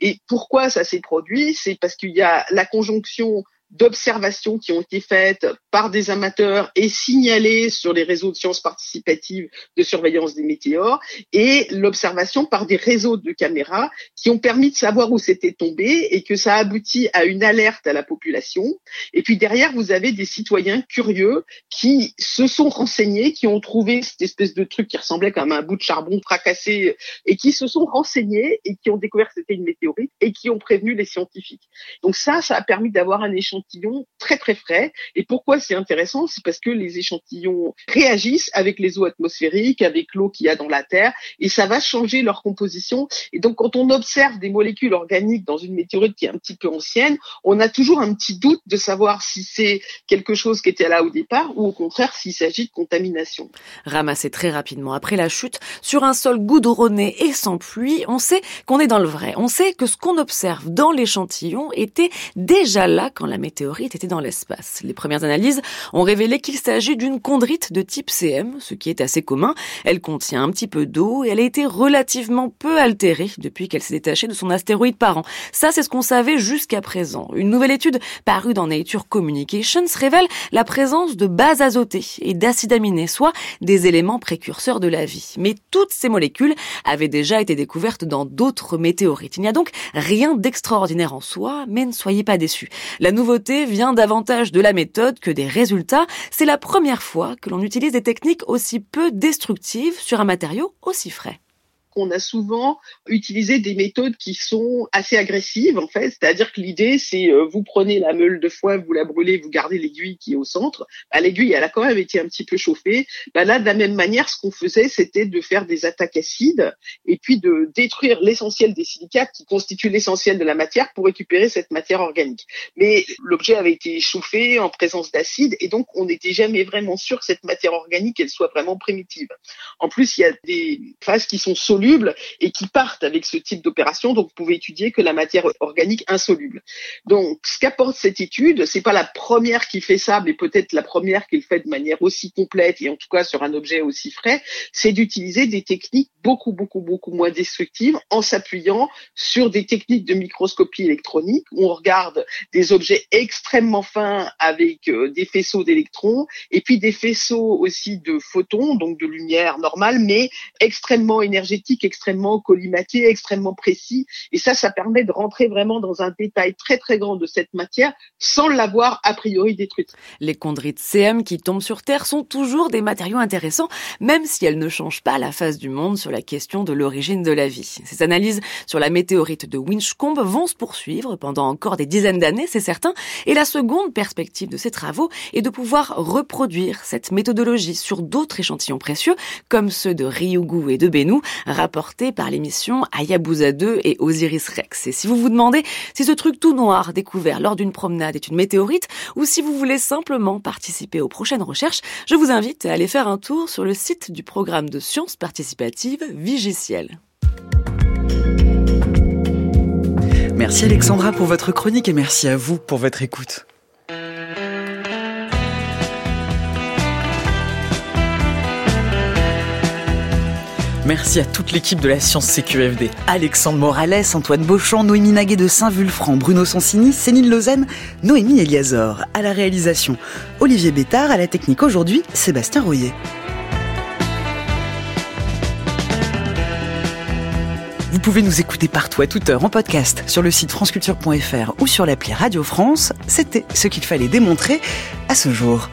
Et pourquoi ça s'est produit? C'est parce qu'il y a la conjonction d'observations qui ont été faites par des amateurs et signalées sur les réseaux de sciences participatives de surveillance des météores et l'observation par des réseaux de caméras qui ont permis de savoir où c'était tombé et que ça aboutit à une alerte à la population. Et puis derrière, vous avez des citoyens curieux qui se sont renseignés, qui ont trouvé cette espèce de truc qui ressemblait comme un bout de charbon fracassé et qui se sont renseignés et qui ont découvert que c'était une météorite et qui ont prévenu les scientifiques. Donc ça, ça a permis d'avoir un échange échantillons très très frais. Et pourquoi c'est intéressant? C'est parce que les échantillons réagissent avec les eaux atmosphériques, avec l'eau qu'il y a dans la Terre, et ça va changer leur composition. Et donc quand on observe des molécules organiques dans une météorite qui est un petit peu ancienne, on a toujours un petit doute de savoir si c'est quelque chose qui était là au départ ou au contraire s'il s'agit de contamination. Ramassé très rapidement après la chute sur un sol goudronné et sans pluie, on sait qu'on est dans le vrai. On sait que ce qu'on observe dans l'échantillon était déjà là quand la météorite était dans l'espace. Les premières analyses ont révélé qu'il s'agit d'une chondrite de type CM, ce qui est assez commun. Elle contient un petit peu d'eau et elle a été relativement peu altérée depuis qu'elle s'est détachée de son astéroïde parent. Ça, c'est ce qu'on savait jusqu'à présent. Une nouvelle étude parue dans Nature Communications révèle la présence de bases azotées et d'acides aminés, soit des éléments précurseurs de la vie. Mais toutes ces molécules avaient déjà été découvertes dans d'autres météorites. Il n'y a donc rien d'extraordinaire en soi, mais ne soyez pas déçus. La nouvelle vient davantage de la méthode que des résultats. C'est la première fois que l'on utilise des techniques aussi peu destructives sur un matériau aussi frais on a souvent utilisé des méthodes qui sont assez agressives en fait, c'est-à-dire que l'idée c'est euh, vous prenez la meule de foin, vous la brûlez, vous gardez l'aiguille qui est au centre. Bah, l'aiguille elle a quand même été un petit peu chauffée. Bah, là de la même manière, ce qu'on faisait c'était de faire des attaques acides et puis de détruire l'essentiel des silicates qui constituent l'essentiel de la matière pour récupérer cette matière organique. Mais l'objet avait été chauffé en présence d'acide et donc on n'était jamais vraiment sûr que cette matière organique soit vraiment primitive. En plus il y a des phases qui sont solubles et qui partent avec ce type d'opération. Donc, vous pouvez étudier que la matière organique insoluble. Donc, ce qu'apporte cette étude, c'est pas la première qui fait ça, mais peut-être la première qui le fait de manière aussi complète et en tout cas sur un objet aussi frais, c'est d'utiliser des techniques beaucoup, beaucoup, beaucoup moins destructives en s'appuyant sur des techniques de microscopie électronique où on regarde des objets extrêmement fins avec euh, des faisceaux d'électrons et puis des faisceaux aussi de photons, donc de lumière normale, mais extrêmement énergétiques extrêmement collimatés, extrêmement précis. Et ça, ça permet de rentrer vraiment dans un détail très très grand de cette matière sans l'avoir a priori détruite. Les chondrites CM qui tombent sur Terre sont toujours des matériaux intéressants, même si elles ne changent pas la face du monde sur la question de l'origine de la vie. Ces analyses sur la météorite de Winchcombe vont se poursuivre pendant encore des dizaines d'années, c'est certain. Et la seconde perspective de ces travaux est de pouvoir reproduire cette méthodologie sur d'autres échantillons précieux, comme ceux de Ryugu et de Bennu, rapportés par l'émission Hayabusa 2 et Osiris Rex. Et si vous vous demandez si ce truc tout noir découvert lors d'une promenade est une météorite, ou si vous voulez simplement participer aux prochaines recherches, je vous invite à aller faire un tour sur le site du programme de sciences participatives Vigiciel. Merci Alexandra pour votre chronique et merci à vous pour votre écoute. Merci à toute l'équipe de la Science CQFD. Alexandre Morales, Antoine Beauchamp, Noémie Naguet de Saint-Vulfranc, Bruno Sonsini, Céline Lausanne, Noémie Eliazor. À la réalisation, Olivier Bétard. À la technique aujourd'hui, Sébastien Royer. Vous pouvez nous écouter partout à toute heure en podcast sur le site franceculture.fr ou sur l'appli Radio France. C'était ce qu'il fallait démontrer à ce jour.